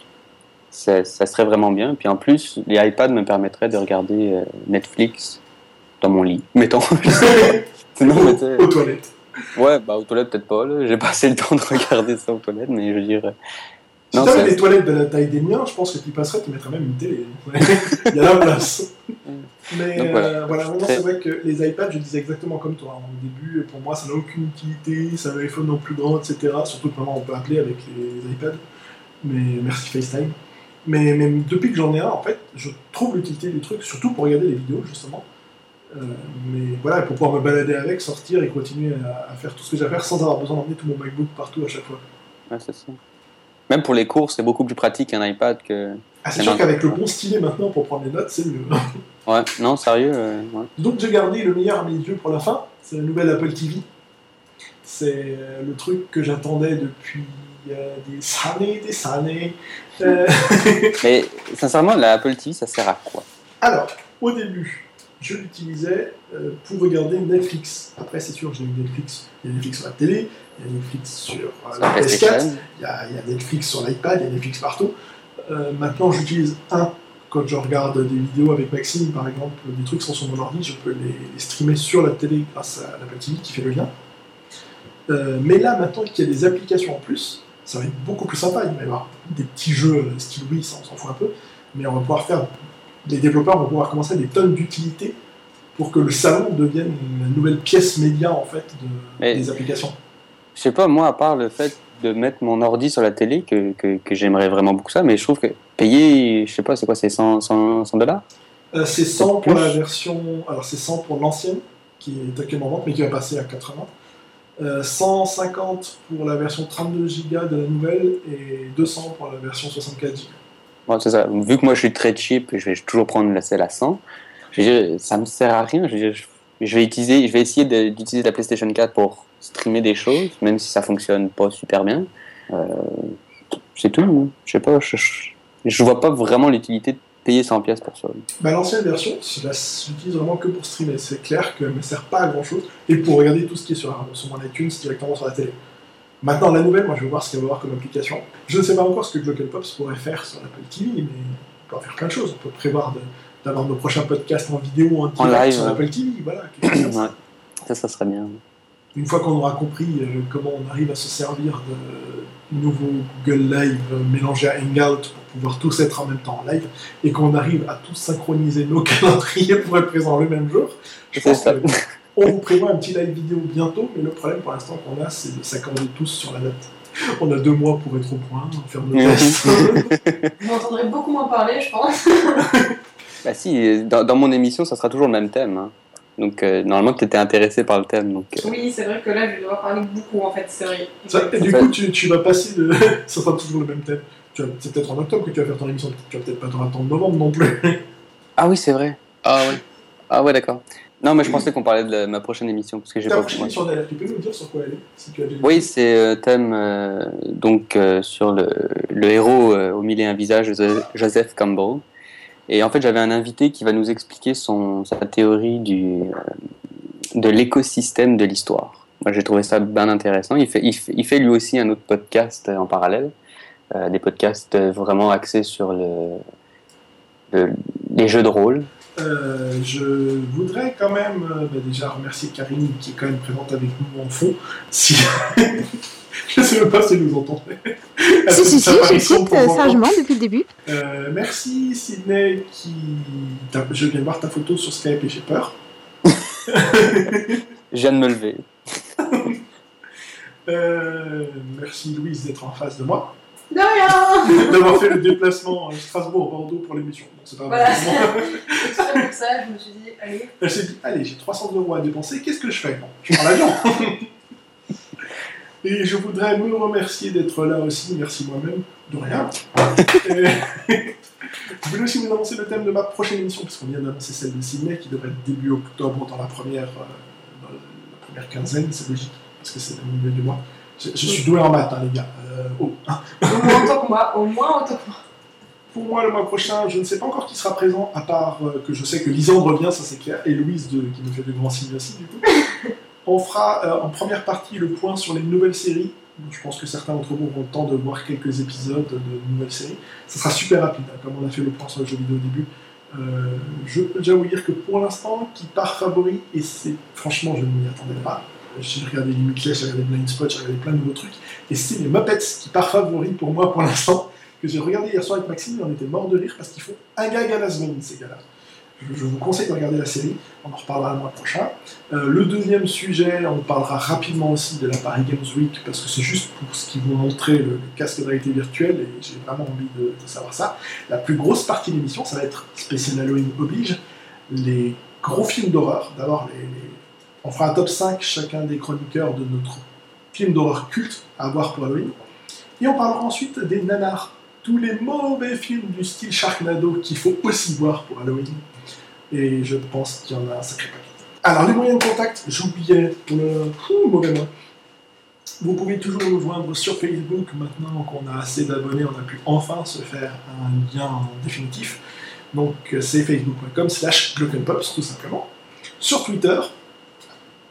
ça, ça serait vraiment bien. Puis en plus, les iPads me permettraient de regarder euh, Netflix dans mon lit, mettons. Sinon, mais Aux toilettes. ouais, bah aux toilettes peut-être pas. J'ai pas assez le temps de regarder ça aux toilettes, mais je veux dire. euh, Si Non, t'avais des toilettes de la taille des miens, je pense que tu passerais, tu mettrais même une télé. Il y a la place. Mais Donc euh, voilà. Très- c'est vrai que les iPads, je disais exactement comme toi. Au début, pour moi, ça n'a aucune utilité, c'est un iPhone en plus grand, etc. Surtout que maintenant on peut appeler avec les iPads. Mais merci FaceTime. Mais, mais depuis que j'en ai un, en fait, je trouve l'utilité du truc, surtout pour regarder les vidéos, justement. Euh, mais voilà, pour pouvoir me balader avec, sortir et continuer à, à faire tout ce que j'ai à faire sans avoir besoin d'emmener tout mon MacBook partout à chaque fois. Ouais, c'est ça. Même pour les cours, c'est beaucoup plus pratique un iPad que. Ah, c'est sûr qu'avec le bon stylet maintenant pour prendre les notes, c'est mieux. Ouais, non, sérieux. euh, ouais. Donc j'ai gardé le meilleur à mes yeux pour la fin, c'est la nouvelle Apple TV. C'est euh, le truc que j'attendais depuis euh, des années, des années. Mais sincèrement, la Apple TV, ça sert à quoi? Alors, au début, je l'utilisais euh, pour regarder Netflix. Après, c'est sûr, j'ai eu Netflix. Il y a Netflix sur la télé, il y a Netflix sur euh, la la PS4, PlayStation il y, a, il y a Netflix sur l'iPad, il y a Netflix partout. Euh, maintenant, j'utilise un. Quand je regarde des vidéos avec Maxime, par exemple, des trucs sont sur mon ordi, je peux les, les streamer sur la télé grâce à l'Apple TV qui fait le lien. Euh, mais là, maintenant qu'il y a des applications en plus, ça va être beaucoup plus sympa. Il va y avoir des petits jeux style Wii, ça on s'en fout un peu, mais on va pouvoir faire. Les développeurs vont pouvoir commencer des tonnes d'utilités pour que le salon devienne une nouvelle pièce média en fait de- Mais- des applications. Je sais pas, moi, à part le fait de mettre mon ordi sur la télé, que, que, que j'aimerais vraiment beaucoup ça, mais je trouve que payer, je sais pas, c'est quoi, c'est 100 100 100 dollars? Euh, c'est 100 pour la version. Alors, c'est 100 pour l'ancienne, qui est actuellement en vente, mais qui va passer à 80. Euh, 150 pour la version 32 Go de la nouvelle et 200 pour la version 64 Go. C'est ça. Vu que moi, je suis très cheap, je vais toujours prendre la celle à 100. Je veux ça me sert à rien. Je, vais utiliser, je vais essayer d'utiliser la PlayStation 4 pour streamer des choses, même si ça fonctionne pas super bien. Euh, c'est tout. Je sais vois pas vraiment l'utilité de payer 100 pièces pour ça. L'ancienne version, je l'utilise vraiment que pour streamer. C'est clair qu'elle ne me sert pas à grand chose. Et pour regarder tout ce qui est sur, sur mon iTunes directement sur la télé. Maintenant, la nouvelle, moi je vais voir ce qu'elle va avoir comme application. Je ne sais pas encore ce que Global Pops pourrait faire sur l'Apple TV, mais on peut en faire plein de choses. On peut prévoir d'avoir nos prochains podcasts en vidéo en direct live, sur ouais. l'Apple TV. Voilà, chose ça. Ouais. Ça, ça serait bien. Une fois qu'on aura compris euh, comment on arrive à se servir de nouveau Google Live euh, mélangé à Hangout pour pouvoir tous être en même temps en live et qu'on arrive à tous synchroniser nos calendriers pour être présents le même jour, je pense ça. que on vous prévoit un petit live vidéo bientôt, mais le problème pour l'instant qu'on a, c'est de s'accorder tous sur la date. On a deux mois pour être au point, faire nos tests. Vous entendrez beaucoup moins parler, je pense. Bah si, dans, dans mon émission, ça sera toujours le même thème. hein. Donc, euh, normalement, tu étais intéressé par le thème. Donc, euh, Oui, c'est vrai que là, je vais devoir parler beaucoup, en fait, c'est vrai. Et du coup, tu, tu vas passer de. Ça sera toujours le même thème. C'est peut-être en octobre que tu vas faire ton émission, tu vas peut-être pas t'en attendre novembre non plus. Ah oui, c'est vrai. Ah ouais. Ah ouais, d'accord. Non, mais je pensais qu'on parlait de la- ma prochaine émission parce que j'ai pas. prochaine émission tu peux nous dire sur quoi elle est si tu as Oui, c'est euh, thème euh, donc euh, sur le, le héros euh, au milieu un visage, Joseph- Campbell. Et en fait, j'avais un invité qui va nous expliquer son sa théorie du de l'écosystème de l'histoire. Moi, j'ai trouvé ça bien intéressant. Il fait, il fait, il fait lui aussi un autre podcast en parallèle, des podcasts vraiment axés sur le, le- les jeux de rôle. Euh, je voudrais quand même euh, bah, déjà remercier Karine qui est quand même présente avec nous en fond. Si... je sais même pas si elle nous entendait. Elle Si, si, si, j'écoute euh, sagement depuis le début. Euh, merci Sydney qui. Je viens de voir ta photo sur Skype et j'ai peur. Je viens de me lever. Euh, merci Louise d'être en face de moi. De rien D'avoir fait le déplacement à Strasbourg-Bordeaux pour l'émission. C'est pas Voilà, c'est pour ça, je me suis dit, allez. Elle s'est dit Allez, j'ai 300 euros à dépenser, qu'est-ce que je fais? Je prends l'avion Et je voudrais me remercier d'être là aussi, merci moi-même, de rien. Et je voulais aussi vous annoncer le thème de ma prochaine émission, parce qu'on vient d'annoncer celle de Sydney qui devrait être début octobre dans la première, euh, dans la première quinzaine, c'est logique, parce que c'est le milieu du mois. Je, je suis doué en maths, hein, les gars. Euh, oh, hein. Au moins autant que moi, au moins autant que moi. Pour moi, le mois prochain, je ne sais pas encore qui sera présent, à part euh, que je sais que Lisandre revient, ça c'est clair, et Louise de- qui me fait de grands signes aussi, du coup. On fera euh, en première partie le point sur les nouvelles séries. Je pense que certains d'entre vous auront le temps de voir quelques épisodes de nouvelles séries. Ça sera super rapide, hein, comme on a fait le point sur les jeux vidéo au début. Euh, je peux déjà vous dire que pour l'instant, qui part favori, et c'est franchement, je ne m'y attendais pas. J'ai regardé Limitless, j'ai regardé Blind Spot, j'ai regardé plein de nouveaux trucs, et c'est les Muppets qui part favori pour moi pour l'instant que j'ai regardé hier soir avec Maxime et on était mort de rire parce qu'ils font un gag à la seconde, ces gars-là. Je, vous conseille de regarder la série, on en reparlera le mois prochain. Euh, le deuxième sujet, on parlera rapidement aussi de la Paris Games Week parce que c'est juste pour ce qu'ils vont montrer le, casque de réalité virtuelle et j'ai vraiment envie de, savoir ça. La plus grosse partie de l'émission, ça va être spécial Halloween oblige, les gros films d'horreur. D'abord, les- on fera un top 5 chacun des chroniqueurs de notre film d'horreur culte à voir pour Halloween. Et on parlera ensuite des nanars tous les mauvais films du style Sharknado qu'il faut aussi voir pour Halloween. Et je pense qu'il y en a un sacré paquet. Alors, les moyens de contact, j'oubliais le Ouh, mauvais mois. Vous pouvez toujours nous joindre sur Facebook. Maintenant qu'on a assez d'abonnés, on a pu enfin se faire un lien définitif. Donc, euh, c'est facebook.com slash glockenpops, tout simplement. Sur Twitter,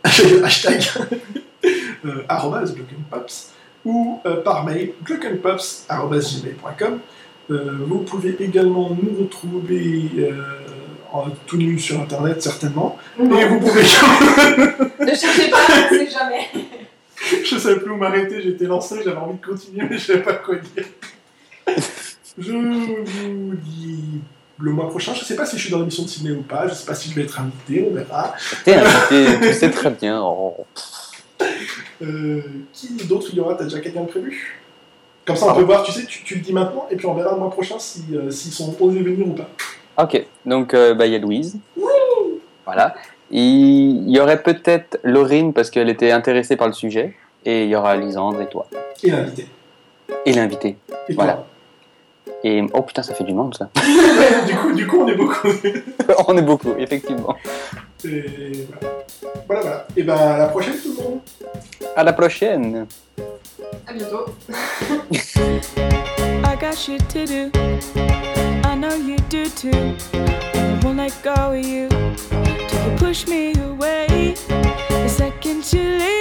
hashtag euh, arrobase glockenpops ou euh, par mail glockenpops.gmail.com. Euh, vous pouvez également nous retrouver euh, en tout nu sur internet certainement. Et vous pouvez. Ne cherchez pas, jamais. je savais plus où m'arrêter, j'étais lancé, j'avais envie de continuer, mais je savais pas quoi dire. Je vous dis le mois prochain, je sais pas si je suis dans l'émission de ciné ou pas, je sais pas si je vais être invité, on verra. T'es invité, tu sais très bien. Oh. Euh, qui d'autre il y aura T'as déjà quelqu'un de prévu? Comme ça on peut voir, tu sais, tu, tu le dis maintenant, et puis on verra le mois prochain si, euh, s'ils sont osés venir ou pas. Ok, donc euh, bah, il y a Louise. Voilà. Il y aurait peut-être Laurine parce qu'elle était intéressée par le sujet. Et il y aura Lisandre et toi. Et l'invité. Et l'invité. Et Voilà. Et oh putain, ça fait du monde ça. du, coup, du coup, on est beaucoup. On est beaucoup, effectivement. Et voilà. Voilà, voilà. Et ben à la prochaine tout le monde. À la prochaine. À bientôt. I got shit to do. I know you do too. I won't let go of you till you push me away. The second you leave,